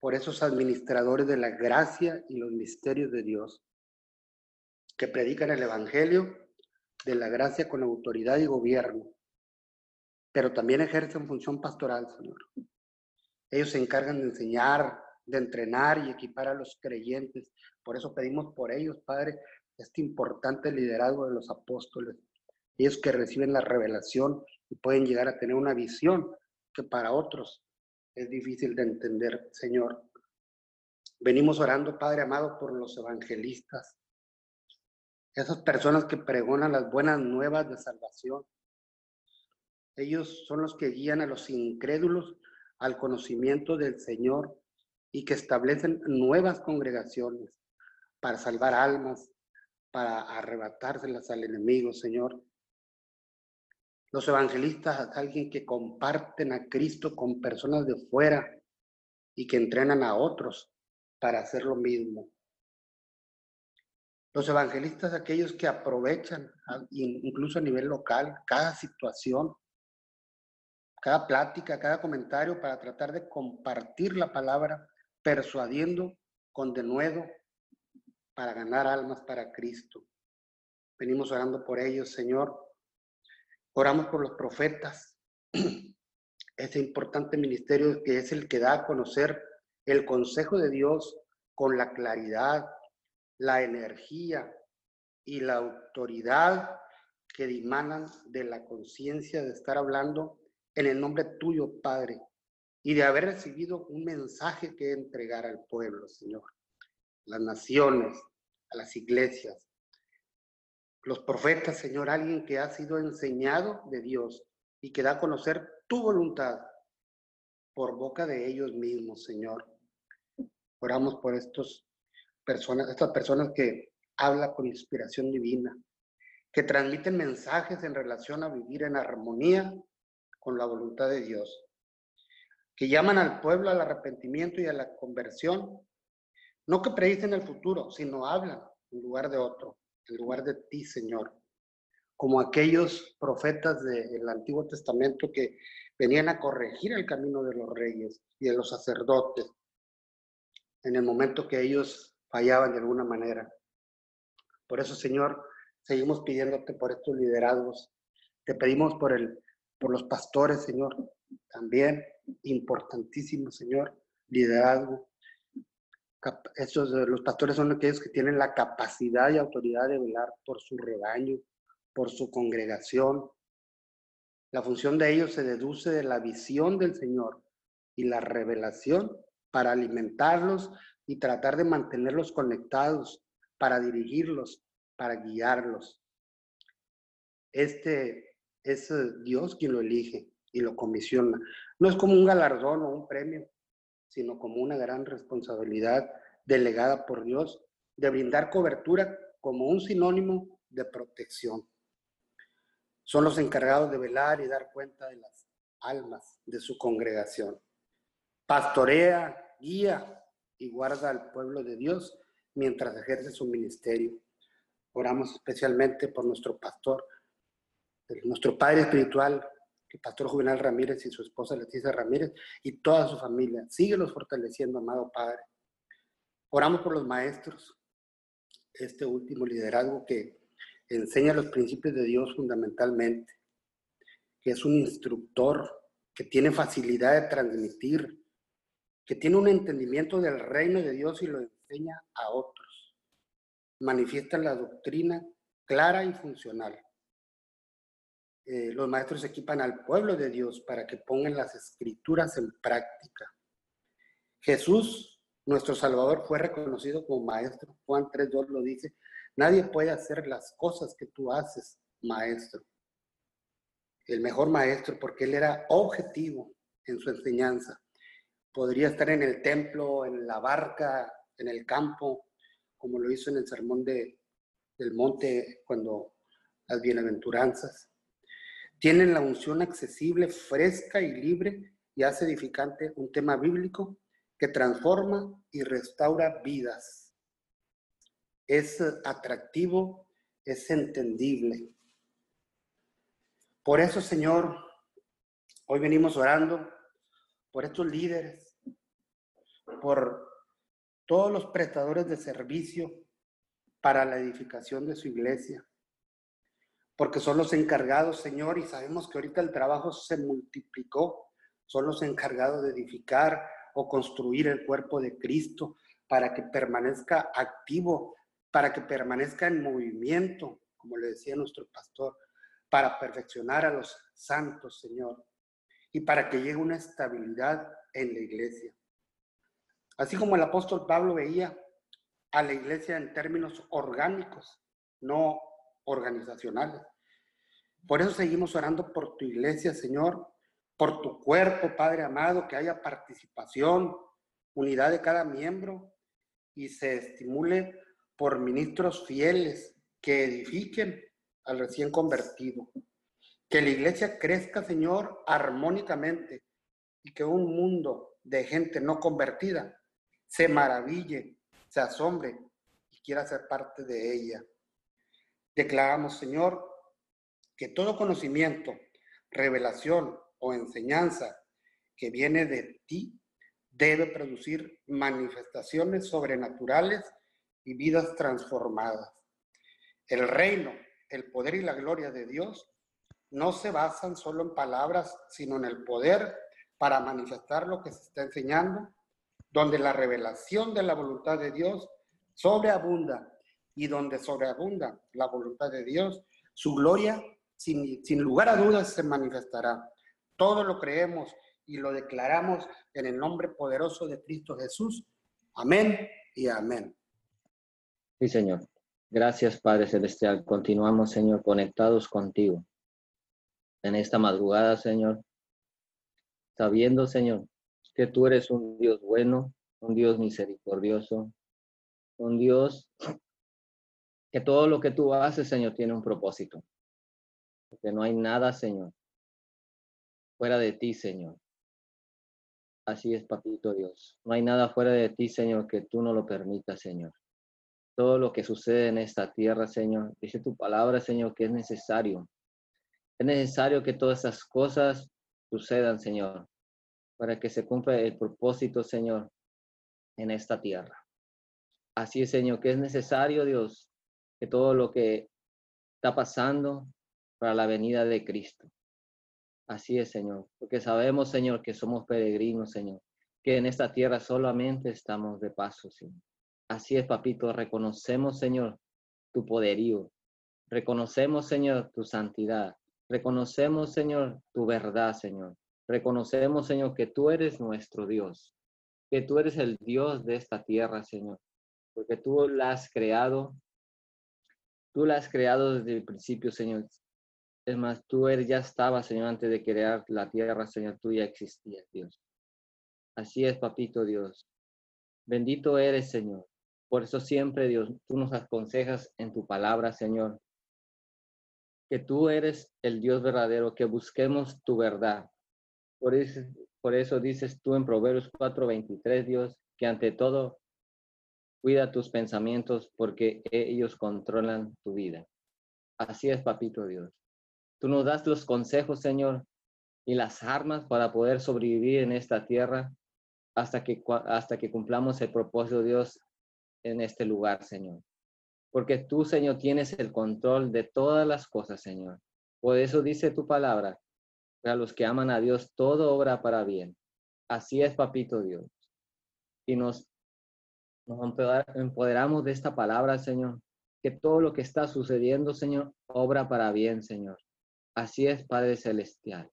por esos administradores de la gracia y los misterios de Dios, que predican el Evangelio de la gracia con autoridad y gobierno, pero también ejercen función pastoral, Señor. Ellos se encargan de enseñar de entrenar y equipar a los creyentes. Por eso pedimos por ellos, Padre, este importante liderazgo de los apóstoles. Ellos que reciben la revelación y pueden llegar a tener una visión que para otros es difícil de entender, Señor. Venimos orando, Padre amado, por los evangelistas, esas personas que pregonan las buenas nuevas de salvación. Ellos son los que guían a los incrédulos al conocimiento del Señor y que establecen nuevas congregaciones para salvar almas, para arrebatárselas al enemigo, Señor. Los evangelistas, alguien que comparten a Cristo con personas de fuera y que entrenan a otros para hacer lo mismo. Los evangelistas, aquellos que aprovechan, incluso a nivel local, cada situación, cada plática, cada comentario para tratar de compartir la palabra, persuadiendo con denuedo para ganar almas para Cristo. Venimos orando por ellos, Señor. Oramos por los profetas, ese importante ministerio que es el que da a conocer el consejo de Dios con la claridad, la energía y la autoridad que dimanan de la conciencia de estar hablando en el nombre tuyo, Padre, y de haber recibido un mensaje que entregar al pueblo, Señor, las naciones, a las iglesias, los profetas, Señor, alguien que ha sido enseñado de Dios y que da a conocer tu voluntad por boca de ellos mismos, Señor. Oramos por estos personas, estas personas que hablan con inspiración divina, que transmiten mensajes en relación a vivir en armonía con la voluntad de Dios, que llaman al pueblo al arrepentimiento y a la conversión, no que predicen el futuro, sino hablan en lugar de otro, en lugar de ti, Señor, como aquellos profetas del Antiguo Testamento que venían a corregir el camino de los reyes y de los sacerdotes en el momento que ellos fallaban de alguna manera. Por eso, Señor, seguimos pidiéndote por estos liderazgos. Te pedimos por, el, por los pastores, Señor, también importantísimo, Señor, liderazgo. Estos, los pastores son aquellos que tienen la capacidad y autoridad de velar por su rebaño, por su congregación. La función de ellos se deduce de la visión del Señor y la revelación para alimentarlos y tratar de mantenerlos conectados, para dirigirlos, para guiarlos. Este es Dios quien lo elige y lo comisiona. No es como un galardón o un premio, sino como una gran responsabilidad delegada por Dios de brindar cobertura como un sinónimo de protección. Son los encargados de velar y dar cuenta de las almas de su congregación. Pastorea, guía y guarda al pueblo de Dios mientras ejerce su ministerio. Oramos especialmente por nuestro pastor, nuestro padre espiritual, el pastor Juvenal Ramírez y su esposa Leticia Ramírez y toda su familia. Síguelos fortaleciendo, amado Padre. Oramos por los maestros, este último liderazgo que enseña los principios de Dios fundamentalmente, que es un instructor, que tiene facilidad de transmitir, que tiene un entendimiento del reino de Dios y lo enseña a otros. Manifiesta la doctrina clara y funcional. Eh, los maestros equipan al pueblo de Dios para que pongan las escrituras en práctica. Jesús, nuestro Salvador, fue reconocido como maestro. Juan 3.2 lo dice. Nadie puede hacer las cosas que tú haces, maestro. El mejor maestro porque él era objetivo en su enseñanza podría estar en el templo, en la barca, en el campo, como lo hizo en el sermón de, del monte cuando las bienaventuranzas. Tienen la unción accesible, fresca y libre y hace edificante un tema bíblico que transforma y restaura vidas. Es atractivo, es entendible. Por eso, Señor, hoy venimos orando por estos líderes, por todos los prestadores de servicio para la edificación de su iglesia, porque son los encargados, Señor, y sabemos que ahorita el trabajo se multiplicó, son los encargados de edificar o construir el cuerpo de Cristo para que permanezca activo, para que permanezca en movimiento, como le decía nuestro pastor, para perfeccionar a los santos, Señor, y para que llegue una estabilidad en la iglesia. Así como el apóstol Pablo veía a la iglesia en términos orgánicos, no organizacionales. Por eso seguimos orando por tu iglesia, Señor, por tu cuerpo, Padre amado, que haya participación, unidad de cada miembro y se estimule por ministros fieles que edifiquen al recién convertido. Que la iglesia crezca, Señor, armónicamente y que un mundo de gente no convertida se maraville, se asombre y quiera ser parte de ella. Declaramos, Señor, que todo conocimiento, revelación o enseñanza que viene de ti debe producir manifestaciones sobrenaturales y vidas transformadas. El reino, el poder y la gloria de Dios no se basan solo en palabras, sino en el poder para manifestar lo que se está enseñando, donde la revelación de la voluntad de Dios sobreabunda y donde sobreabunda la voluntad de Dios, su gloria sin, sin lugar a dudas se manifestará. Todo lo creemos y lo declaramos en el nombre poderoso de Cristo Jesús. Amén y amén. Sí, Señor. Gracias, Padre Celestial. Continuamos, Señor, conectados contigo. En esta madrugada, Señor, sabiendo, Señor, que tú eres un Dios bueno, un Dios misericordioso, un Dios que todo lo que tú haces, Señor, tiene un propósito. Porque no hay nada, Señor, fuera de ti, Señor. Así es, papito Dios. No hay nada fuera de ti, Señor, que tú no lo permitas, Señor. Todo lo que sucede en esta tierra, Señor, dice tu palabra, Señor, que es necesario. Es necesario que todas esas cosas sucedan, Señor, para que se cumpla el propósito, Señor, en esta tierra. Así es, Señor, que es necesario, Dios, que todo lo que está pasando para la venida de Cristo. Así es, Señor, porque sabemos, Señor, que somos peregrinos, Señor, que en esta tierra solamente estamos de paso. Así es, papito, reconocemos, Señor, tu poderío. Reconocemos, Señor, tu santidad. Reconocemos, Señor, tu verdad, Señor. Reconocemos, Señor, que tú eres nuestro Dios, que tú eres el Dios de esta tierra, Señor, porque tú la has creado. Tú la has creado desde el principio, Señor. Es más, tú eres, ya estabas, Señor, antes de crear la tierra, Señor, tú ya existías, Dios. Así es, papito Dios. Bendito eres, Señor. Por eso siempre, Dios, tú nos aconsejas en tu palabra, Señor, que tú eres el Dios verdadero, que busquemos tu verdad. Por eso, por eso dices tú en Proverbios 4:23, Dios, que ante todo cuida tus pensamientos porque ellos controlan tu vida. Así es, papito Dios. Tú nos das los consejos, Señor, y las armas para poder sobrevivir en esta tierra hasta que, hasta que cumplamos el propósito de Dios en este lugar, Señor. Porque tú, Señor, tienes el control de todas las cosas, Señor. Por eso dice tu palabra, a los que aman a Dios, todo obra para bien. Así es, papito Dios. Y nos, nos empoderamos de esta palabra, Señor, que todo lo que está sucediendo, Señor, obra para bien, Señor. Así es, Padre Celestial.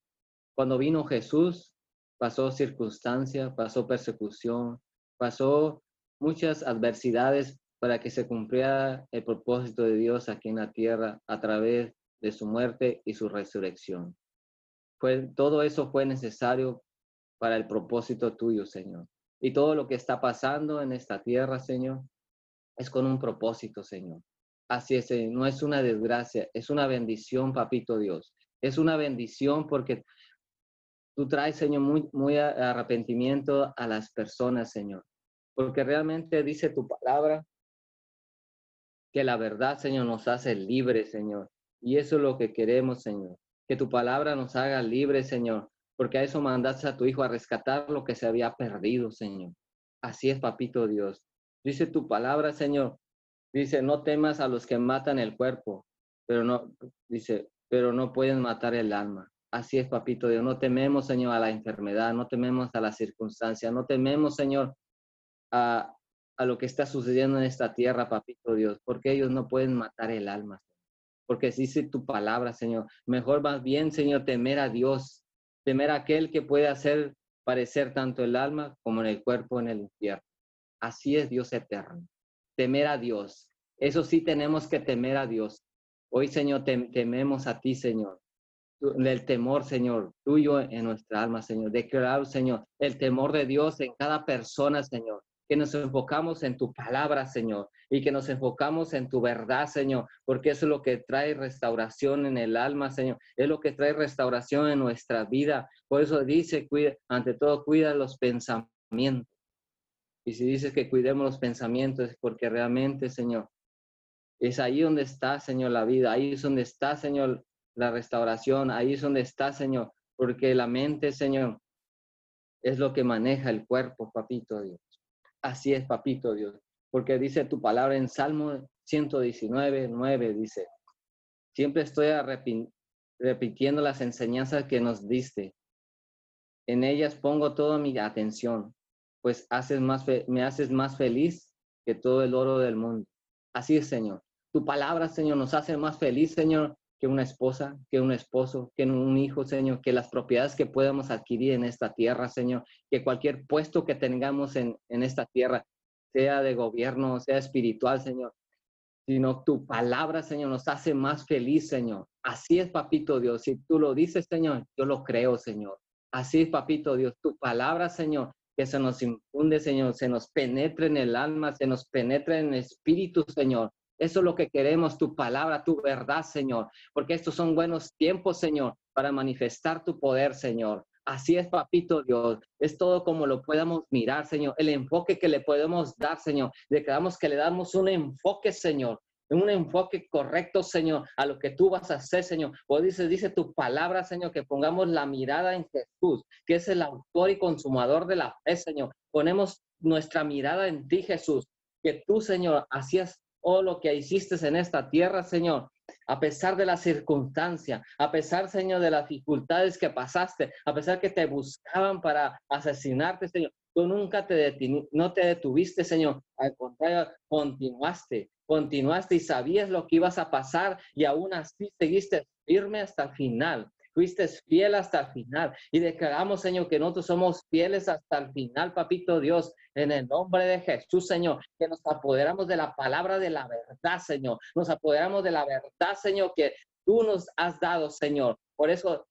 Cuando vino Jesús, pasó circunstancia, pasó persecución, pasó muchas adversidades para que se cumpliera el propósito de Dios aquí en la tierra a través de su muerte y su resurrección. Fue, todo eso fue necesario para el propósito tuyo, Señor. Y todo lo que está pasando en esta tierra, Señor, es con un propósito, Señor. Así es, no es una desgracia, es una bendición, papito Dios. Es una bendición porque tú traes, Señor, muy, muy arrepentimiento a las personas, Señor. Porque realmente dice tu palabra que la verdad, Señor, nos hace libres, Señor. Y eso es lo que queremos, Señor. Que tu palabra nos haga libres, Señor. Porque a eso mandaste a tu Hijo a rescatar lo que se había perdido, Señor. Así es, papito Dios. Dice tu palabra, Señor, Dice, no temas a los que matan el cuerpo, pero no, dice, pero no pueden matar el alma. Así es, papito Dios. No tememos, Señor, a la enfermedad, no tememos a la circunstancia, no tememos, Señor, a, a lo que está sucediendo en esta tierra, papito Dios, porque ellos no pueden matar el alma, porque dice tu palabra, Señor. Mejor más bien, Señor, temer a Dios, temer a aquel que puede hacer parecer tanto el alma como en el cuerpo en el infierno. Así es Dios eterno. Temer a Dios. Eso sí tenemos que temer a Dios. Hoy, Señor, tememos a ti, Señor. El temor, Señor, tuyo en nuestra alma, Señor. Declarar, Señor, el temor de Dios en cada persona, Señor que nos enfocamos en tu palabra, Señor, y que nos enfocamos en tu verdad, Señor, porque eso es lo que trae restauración en el alma, Señor, es lo que trae restauración en nuestra vida. Por eso dice, cuida, ante todo, cuida los pensamientos. Y si dices que cuidemos los pensamientos, es porque realmente, Señor, es ahí donde está, Señor, la vida, ahí es donde está, Señor, la restauración, ahí es donde está, Señor, porque la mente, Señor, es lo que maneja el cuerpo, papito. Así es, papito Dios, porque dice tu palabra en Salmo 119, 9, dice, siempre estoy repitiendo las enseñanzas que nos diste. En ellas pongo toda mi atención, pues haces más me haces más feliz que todo el oro del mundo. Así es, Señor. Tu palabra, Señor, nos hace más feliz, Señor, que una esposa, que un esposo, que un hijo, Señor, que las propiedades que podemos adquirir en esta tierra, Señor, que cualquier puesto que tengamos en, en esta tierra, sea de gobierno, sea espiritual, Señor, sino tu palabra, Señor, nos hace más feliz, Señor. Así es, papito Dios. Si tú lo dices, Señor, yo lo creo, Señor. Así es, papito Dios. Tu palabra, Señor, que se nos infunde, Señor, se nos penetre en el alma, se nos penetre en el espíritu, Señor. Eso es lo que queremos, tu palabra, tu verdad, Señor, porque estos son buenos tiempos, Señor, para manifestar tu poder, Señor. Así es, papito Dios. Es todo como lo podamos mirar, Señor. El enfoque que le podemos dar, Señor. Declaramos que le damos un enfoque, Señor. Un enfoque correcto, Señor, a lo que tú vas a hacer, Señor. O dice, dice tu palabra, Señor, que pongamos la mirada en Jesús, que es el autor y consumador de la fe, Señor. Ponemos nuestra mirada en ti, Jesús. Que tú, Señor, hacías oh, lo que hiciste en esta tierra, Señor, a pesar de la circunstancia, a pesar, Señor, de las dificultades que pasaste, a pesar que te buscaban para asesinarte, Señor. Tú nunca te no te detuviste, Señor. Al contrario, continuaste, continuaste y sabías lo que ibas a pasar y aún así seguiste firme hasta el final fuiste fiel hasta el final. Y declaramos, Señor, que nosotros somos fieles hasta el final, papito Dios, en el nombre de Jesús, Señor, que nos apoderamos de la palabra de la verdad, Señor. Nos apoderamos de la verdad, Señor, que tú nos has dado, Señor. Por eso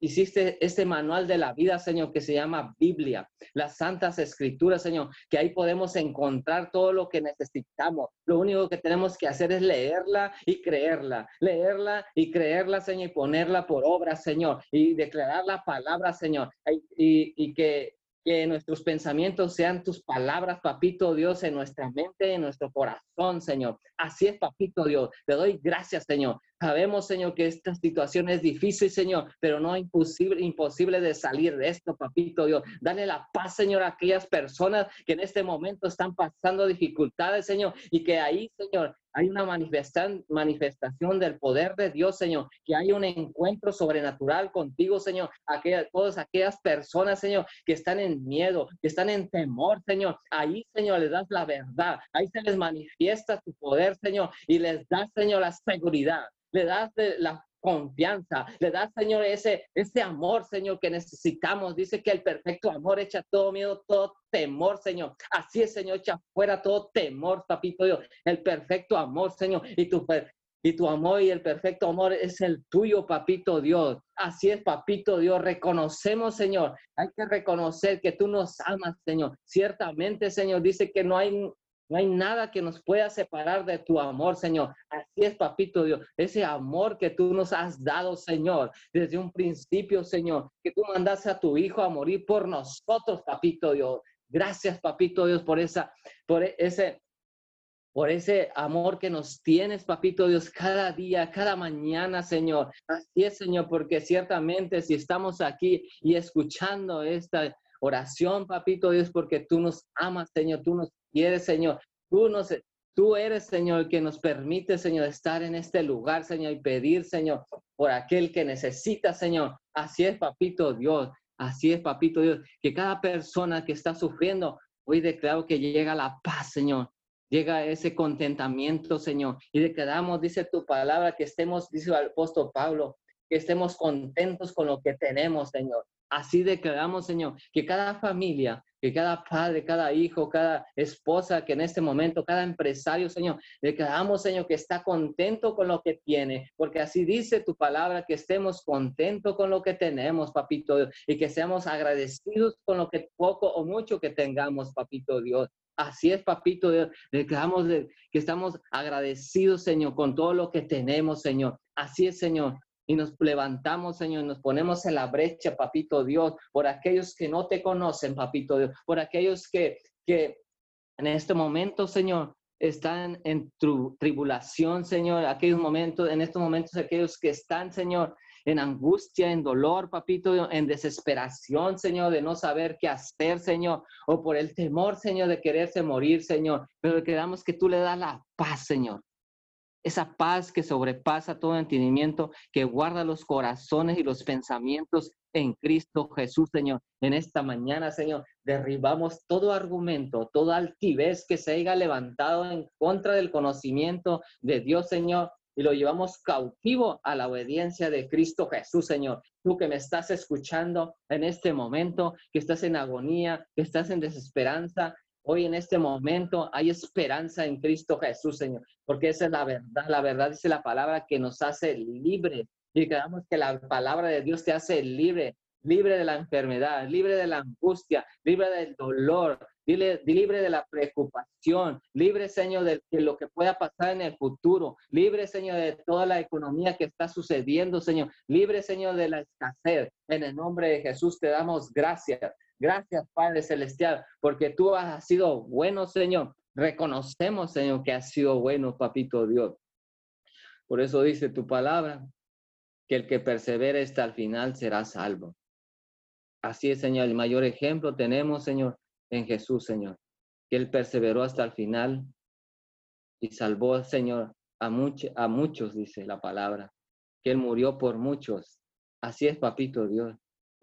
hiciste este manual de la vida, Señor, que se llama Biblia, las santas escrituras, Señor, que ahí podemos encontrar todo lo que necesitamos. Lo único que tenemos que hacer es leerla y creerla, leerla y creerla, Señor, y ponerla por obra, Señor, y declarar la palabra, Señor, y, que que nuestros pensamientos sean tus palabras, papito Dios, en nuestra mente, en nuestro corazón, Señor. Así es, papito Dios. Te doy gracias, Señor. Sabemos, Señor, que esta situación es difícil, Señor, pero no imposible, imposible de salir de esto, papito Dios. Dale la paz, Señor, a aquellas personas que en este momento están pasando dificultades, Señor, y que ahí, Señor, hay una manifestación del poder de Dios, Señor, que hay un encuentro sobrenatural contigo, Señor, aquellas, todas aquellas personas, Señor, que están en miedo, que están en temor, Señor, ahí, Señor, les das la verdad, ahí se les manifiesta tu poder, Señor, y les das, Señor, la seguridad, le das la confianza, le das, Señor, ese, ese amor, Señor, que necesitamos. Dice que el perfecto amor echa todo miedo, todo temor, Señor. Así es, Señor, echa fuera todo temor, papito Dios. El perfecto amor, Señor, y tu, y tu amor y el perfecto amor es el tuyo, papito Dios. Así es, papito Dios. Reconocemos, Señor. Hay que reconocer que tú nos amas, Señor. Ciertamente, Señor, dice que no hay no hay nada que nos pueda separar de tu amor, Señor. Así es, papito Dios. Ese amor que tú nos has dado, Señor, desde un principio, Señor, que tú mandaste a tu Hijo a morir por nosotros, papito Dios. Gracias, papito Dios, por esa, por ese, por ese amor que nos tienes, papito Dios, cada día, cada mañana, Señor. Así es, Señor, porque ciertamente si estamos aquí y escuchando esta oración, papito Dios, porque tú nos amas, Señor, tú nos quieres, Señor. Tú, nos, tú eres, Señor, que nos permite, Señor, estar en este lugar, Señor, y pedir, Señor, por aquel que necesita, Señor. Así es, papito Dios. Así es, papito Dios. Que cada persona que está sufriendo, hoy declaro que llega la paz, Señor. Llega ese contentamiento, Señor. Y declaramos, dice tu palabra, que estemos, dice el apóstol Pablo, que estemos contentos con lo que tenemos, Señor. Así declaramos, Señor, que cada familia, que cada padre, cada hijo, cada esposa que en este momento, cada empresario, Señor, declaramos, Señor, que está contento con lo que tiene, porque así dice tu palabra, que estemos contentos con lo que tenemos, papito y que seamos agradecidos con lo que poco o mucho que tengamos, papito Dios. Así es, papito Dios. Declaramos que estamos agradecidos, Señor, con todo lo que tenemos, Señor. Así es, Señor y nos levantamos, Señor, y nos ponemos en la brecha, papito Dios, por aquellos que no te conocen, papito Dios, por aquellos que, que en este momento, Señor, están en tribulación, Señor, aquellos momentos, en estos momentos, aquellos que están, Señor, en angustia, en dolor, papito, en desesperación, Señor, de no saber qué hacer, Señor, o por el temor, Señor, de quererse morir, Señor. Pero queramos que tú le das la paz, Señor esa paz que sobrepasa todo entendimiento, que guarda los corazones y los pensamientos en Cristo Jesús, Señor. En esta mañana, Señor, derribamos todo argumento, toda altivez que se haya levantado en contra del conocimiento de Dios, Señor, y lo llevamos cautivo a la obediencia de Cristo Jesús, Señor. Tú que me estás escuchando en este momento, que estás en agonía, que estás en desesperanza, Hoy en este momento hay esperanza en Cristo Jesús, Señor, porque esa es la verdad. La verdad dice la palabra que nos hace libre. Y queramos que la palabra de Dios te hace libre, libre de la enfermedad, libre de la angustia, libre del dolor, libre, libre de la preocupación, libre, Señor, de, lo que pueda pasar en el futuro, libre, Señor, de toda la economía que está sucediendo, Señor, libre, Señor, de la escasez. En el nombre de Jesús te damos gracias. Gracias, Padre Celestial, porque tú has sido bueno, Señor. Reconocemos, Señor, que has sido bueno, Papito Dios. Por eso dice tu palabra, que el que persevere hasta el final será salvo. Así es, Señor. El mayor ejemplo tenemos, Señor, en Jesús, Señor, que Él perseveró hasta el final y salvó, Señor, a, a muchos, dice la palabra, que Él murió por muchos. Así es, Papito Dios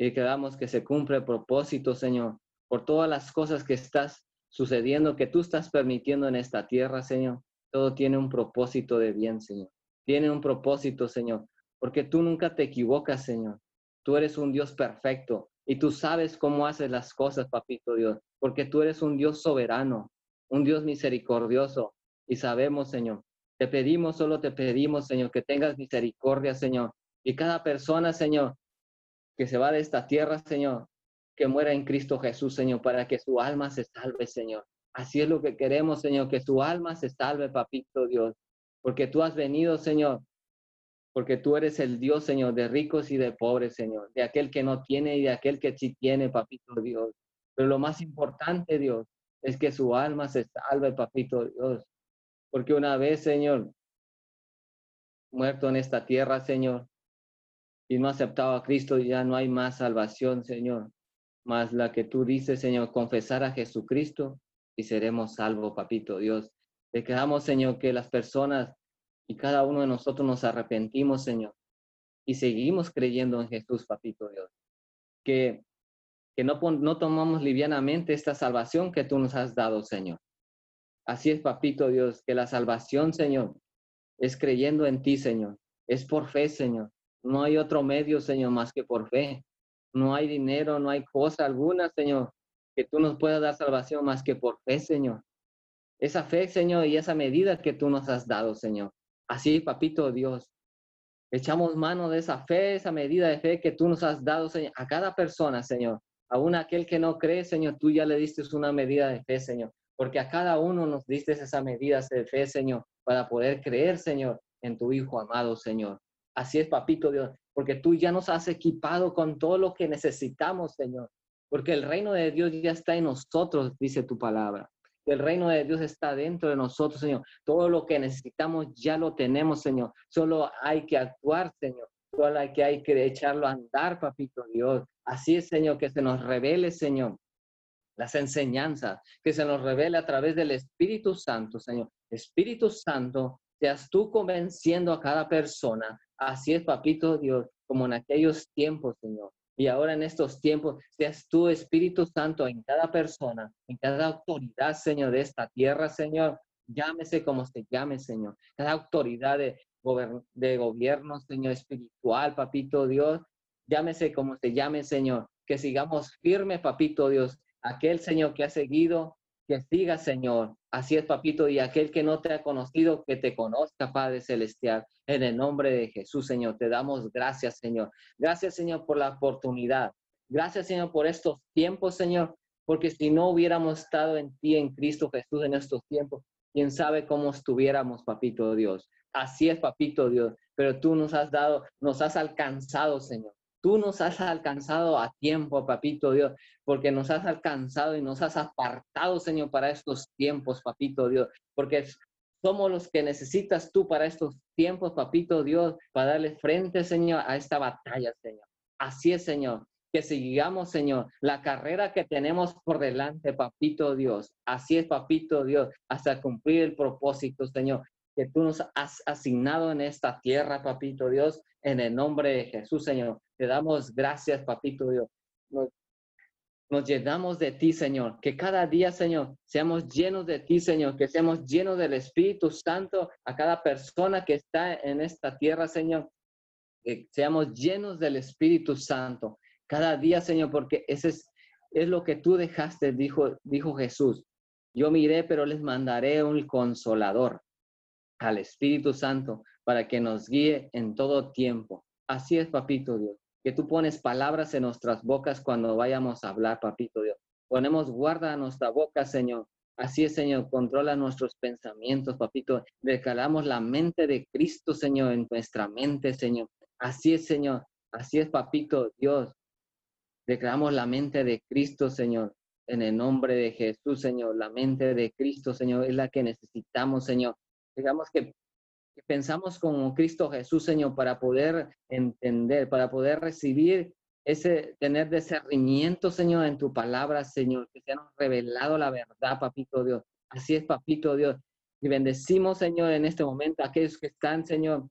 y quedamos que se cumple el propósito, Señor, por todas las cosas que estás sucediendo, que tú estás permitiendo en esta tierra, Señor. Todo tiene un propósito de bien, Señor. Tiene un propósito, Señor, porque tú nunca te equivocas, Señor. Tú eres un Dios perfecto y tú sabes cómo haces las cosas, papito Dios, porque tú eres un Dios soberano, un Dios misericordioso y sabemos, Señor. Te pedimos, solo te pedimos, Señor, que tengas misericordia, Señor. Y cada persona, Señor, que se va de esta tierra, Señor, que muera en Cristo Jesús, Señor, para que su alma se salve, Señor. Así es lo que queremos, Señor, que su alma se salve, papito Dios, porque tú has venido, Señor, porque tú eres el Dios, Señor, de ricos y de pobres, Señor, de aquel que no tiene y de aquel que sí tiene, papito Dios. Pero lo más importante, Dios, es que su alma se salve, papito Dios, porque una vez, Señor, muerto en esta tierra, Señor, y no aceptado a Cristo, ya no hay más salvación, Señor. Más la que tú dices, Señor, confesar a Jesucristo y seremos salvos, papito Dios. Declaramos, Señor, que las personas y cada uno de nosotros nos arrepentimos, Señor, y seguimos creyendo en Jesús, papito Dios. Que, que no, no tomamos livianamente esta salvación que tú nos has dado, Señor. Así es, papito Dios, que la salvación, Señor, es creyendo en ti, Señor. Es por fe, Señor. No hay otro medio, Señor, más que por fe. No hay dinero, no hay cosa alguna, Señor, que tú nos puedas dar salvación más que por fe, Señor. Esa fe, Señor, y esa medida que tú nos has dado, Señor. Así, papito Dios, echamos mano de esa fe, esa medida de fe que tú nos has dado, Señor, a cada persona, Señor. Aún aquel que no cree, Señor, tú ya le diste una medida de fe, Señor. Porque a cada uno nos diste esa medida de fe, Señor, para poder creer, Señor, en tu Hijo amado, Señor. Así es, papito Dios, porque tú ya nos has equipado con todo lo que necesitamos, Señor. Porque el reino de Dios ya está en nosotros, dice tu palabra. El reino de Dios está dentro de nosotros, Señor. Todo lo que necesitamos ya lo tenemos, Señor. Solo hay que actuar, Señor. Solo hay que, hay que echarlo a andar, papito Dios. Así es, Señor, que se nos revele, Señor, las enseñanzas, que se nos revele a través del Espíritu Santo, Señor. Espíritu Santo, seas tú convenciendo a cada persona Así es, papito Dios, como en aquellos tiempos, Señor. Y ahora en estos tiempos, seas tu Espíritu Santo en cada persona, en cada autoridad, Señor, de esta tierra, Señor. Llámese como se llame, Señor. Cada autoridad de, de gobierno, Señor, espiritual, papito Dios. Llámese como se llame, Señor. Que sigamos firme, papito Dios. Aquel, Señor, que ha seguido que siga, Señor. Así es, papito, y aquel que no te ha conocido, que te conozca, Padre Celestial. En el nombre de Jesús, Señor, te damos gracias, Señor. Gracias, Señor, por la oportunidad. Gracias, Señor, por estos tiempos, Señor, porque si no hubiéramos estado en ti, en Cristo Jesús, en estos tiempos, quién sabe cómo estuviéramos, papito Dios. Así es, papito Dios, pero tú nos has dado, nos has alcanzado, Señor. Tú nos has alcanzado a tiempo, papito Dios, porque nos has alcanzado y nos has apartado, Señor, para estos tiempos, papito Dios, porque somos los que necesitas tú para estos tiempos, papito Dios, para darle frente, Señor, a esta batalla, Señor. Así es, Señor. Que sigamos, Señor, la carrera que tenemos por delante, papito Dios. Así es, papito Dios, hasta cumplir el propósito, Señor que tú nos has asignado en esta tierra, papito Dios, en el nombre de Jesús, Señor. Te damos gracias, papito Dios. Nos, llenamos de ti, Señor. Que cada día, Señor, seamos llenos de ti, Señor. Que seamos llenos del Espíritu Santo a cada persona que está en esta tierra, Señor. Que seamos llenos del Espíritu Santo cada día, Señor, porque ese es, es lo que tú dejaste, dijo, dijo Jesús. Yo miré, pero les mandaré un consolador al Espíritu Santo para que nos guíe en todo tiempo. Así es, papito Dios, que tú pones palabras en nuestras bocas cuando vayamos a hablar, papito Dios. Ponemos guarda a nuestra boca, Señor. Así es, Señor, controla nuestros pensamientos, papito. Declaramos la mente de Cristo, Señor, en nuestra mente, Señor. Así es, Señor. Así es, papito Dios. Declaramos la mente de Cristo, Señor. En el nombre de Jesús, Señor. La mente de Cristo, Señor, es la que necesitamos, Señor digamos que, pensamos como Cristo Jesús, Señor, para poder entender, para poder recibir ese, tener discernimiento, Señor, en tu palabra, Señor, que se nos revelado la verdad, Papito Dios. Así es, Papito Dios. Y bendecimos, Señor, en este momento a aquellos que están, Señor,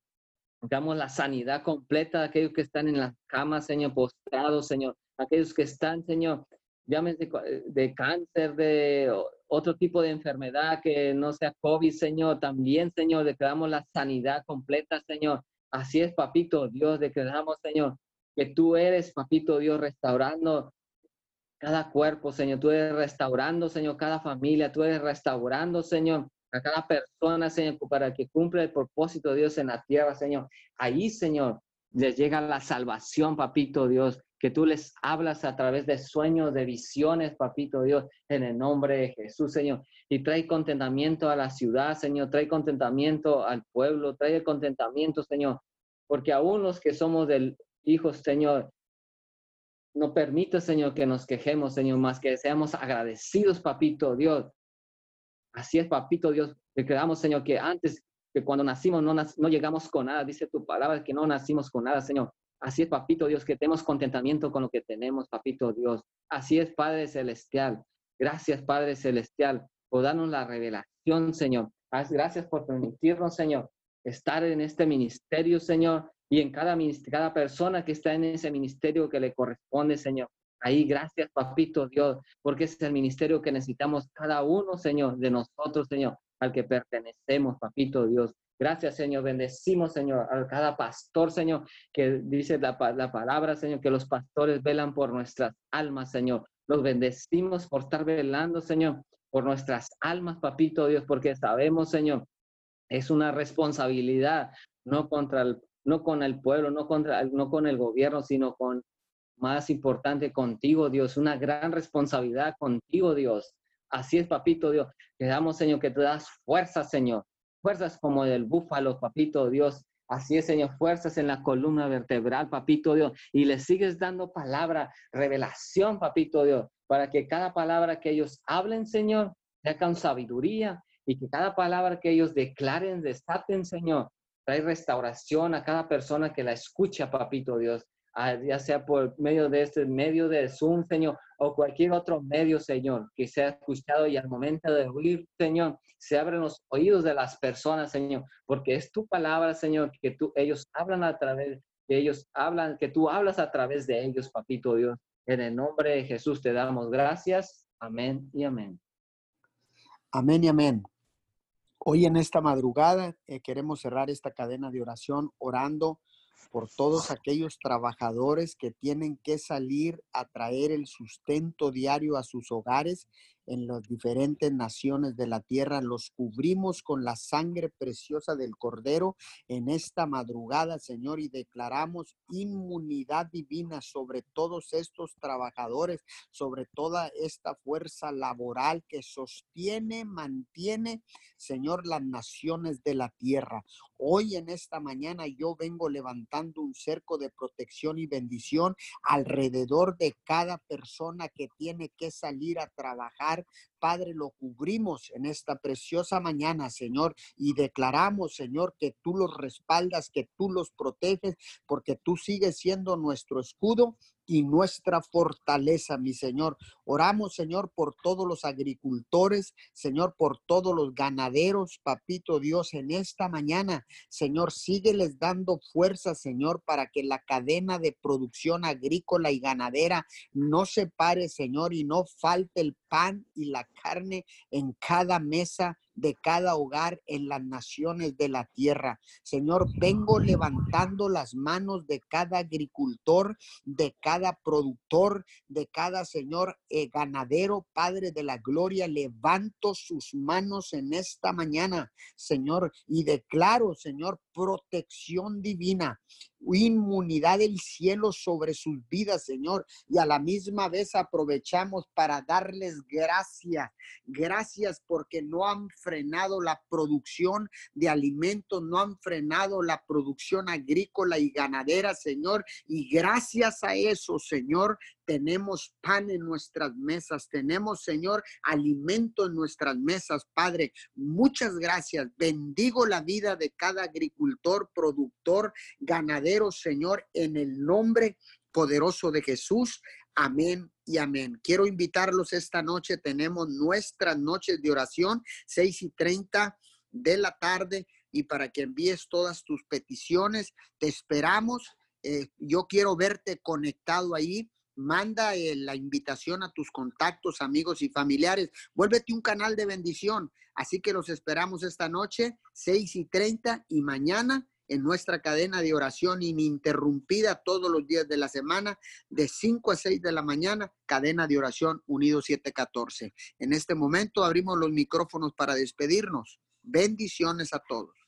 damos la sanidad completa a aquellos que están en las camas, Señor, postrados, Señor, aquellos que están, Señor, llámese de cáncer, de otro tipo de enfermedad que no sea COVID, Señor. También, Señor, declaramos la sanidad completa, Señor. Así es, papito Dios, declaramos, Señor, que tú eres, papito Dios, restaurando cada cuerpo, Señor. Tú eres restaurando, Señor, cada familia. Tú eres restaurando, Señor, a cada persona, Señor, para que cumpla el propósito de Dios en la tierra, Señor. Ahí, Señor, les llega la salvación, papito Dios que tú les hablas a través de sueños, de visiones, papito Dios, en el nombre de Jesús, Señor. Y trae contentamiento a la ciudad, Señor, trae contentamiento al pueblo, trae contentamiento, Señor, porque aún los que somos del Hijo, Señor, no permite, Señor, que nos quejemos, Señor, más que seamos agradecidos, papito Dios. Así es, papito Dios, que quedamos, Señor, que antes, que cuando nacimos no, no llegamos con nada, dice tu palabra, que no nacimos con nada, Señor Así es, papito Dios, que tenemos contentamiento con lo que tenemos, papito Dios. Así es, Padre Celestial. Gracias, Padre Celestial, por darnos la revelación, Señor. Gracias por permitirnos, Señor, estar en este ministerio, Señor, y en cada, cada persona que está en ese ministerio que le corresponde, Señor. Ahí, gracias, papito Dios, porque es el ministerio que necesitamos cada uno, Señor, de nosotros, Señor, al que pertenecemos, papito Dios. Gracias, Señor. Bendecimos, Señor, a cada pastor, Señor, que dice la, la, palabra, Señor, que los pastores velan por nuestras almas, Señor. Los bendecimos por estar velando, Señor, por nuestras almas, papito Dios, porque sabemos, Señor, es una responsabilidad, no contra el, no con el pueblo, no contra, no con el gobierno, sino con más importante contigo, Dios, una gran responsabilidad contigo, Dios. Así es, papito Dios. Te damos, Señor, que te das fuerza, Señor fuerzas como del búfalo, papito Dios. Así es, Señor, fuerzas en la columna vertebral, papito Dios. Y le sigues dando palabra, revelación, papito Dios, para que cada palabra que ellos hablen, Señor, sea sabiduría y que cada palabra que ellos declaren, desaten, Señor, trae restauración a cada persona que la escucha, papito Dios. Ah, ya sea por medio de este medio de Zoom, Señor, o cualquier otro medio, Señor, que sea escuchado y al momento de oír, Señor, se abren los oídos de las personas, Señor, porque es tu palabra, Señor, que tú, ellos hablan a través, que ellos hablan, que tú hablas a través de ellos, Papito Dios. En el nombre de Jesús te damos gracias. Amén y amén. Amén y amén. Hoy en esta madrugada eh, queremos cerrar esta cadena de oración orando por todos aquellos trabajadores que tienen que salir a traer el sustento diario a sus hogares en las diferentes naciones de la tierra. Los cubrimos con la sangre preciosa del Cordero en esta madrugada, Señor, y declaramos inmunidad divina sobre todos estos trabajadores, sobre toda esta fuerza laboral que sostiene, mantiene, Señor, las naciones de la tierra. Hoy en esta mañana yo vengo levantando un cerco de protección y bendición alrededor de cada persona que tiene que salir a trabajar Padre, lo cubrimos en esta preciosa mañana, Señor, y declaramos, Señor, que tú los respaldas, que tú los proteges, porque tú sigues siendo nuestro escudo y nuestra fortaleza, mi Señor. Oramos, Señor, por todos los agricultores, Señor, por todos los ganaderos, papito Dios, en esta mañana, Señor, sígueles dando fuerza, Señor, para que la cadena de producción agrícola y ganadera no se pare, Señor, y no falte el pan y la carne en cada mesa de cada hogar en las naciones de la tierra. Señor, vengo levantando las manos de cada agricultor, de cada productor, de cada Señor eh, ganadero, Padre de la Gloria. Levanto sus manos en esta mañana, Señor, y declaro, Señor, protección divina inmunidad del cielo sobre sus vidas, Señor. Y a la misma vez aprovechamos para darles gracias. Gracias porque no han frenado la producción de alimentos, no han frenado la producción agrícola y ganadera, Señor. Y gracias a eso, Señor, tenemos pan en nuestras mesas, tenemos, Señor, alimento en nuestras mesas, Padre. Muchas gracias. Bendigo la vida de cada agricultor, productor, ganadero, Señor, en el nombre poderoso de Jesús. Amén y amén. Quiero invitarlos esta noche. Tenemos nuestras noches de oración, 6 y 30 de la tarde. Y para que envíes todas tus peticiones, te esperamos. Eh, yo quiero verte conectado ahí manda eh, la invitación a tus contactos, amigos y familiares. Vuélvete un canal de bendición. Así que los esperamos esta noche, 6 y 30 y mañana en nuestra cadena de oración ininterrumpida todos los días de la semana, de 5 a 6 de la mañana, cadena de oración Unido 714. En este momento abrimos los micrófonos para despedirnos. Bendiciones a todos.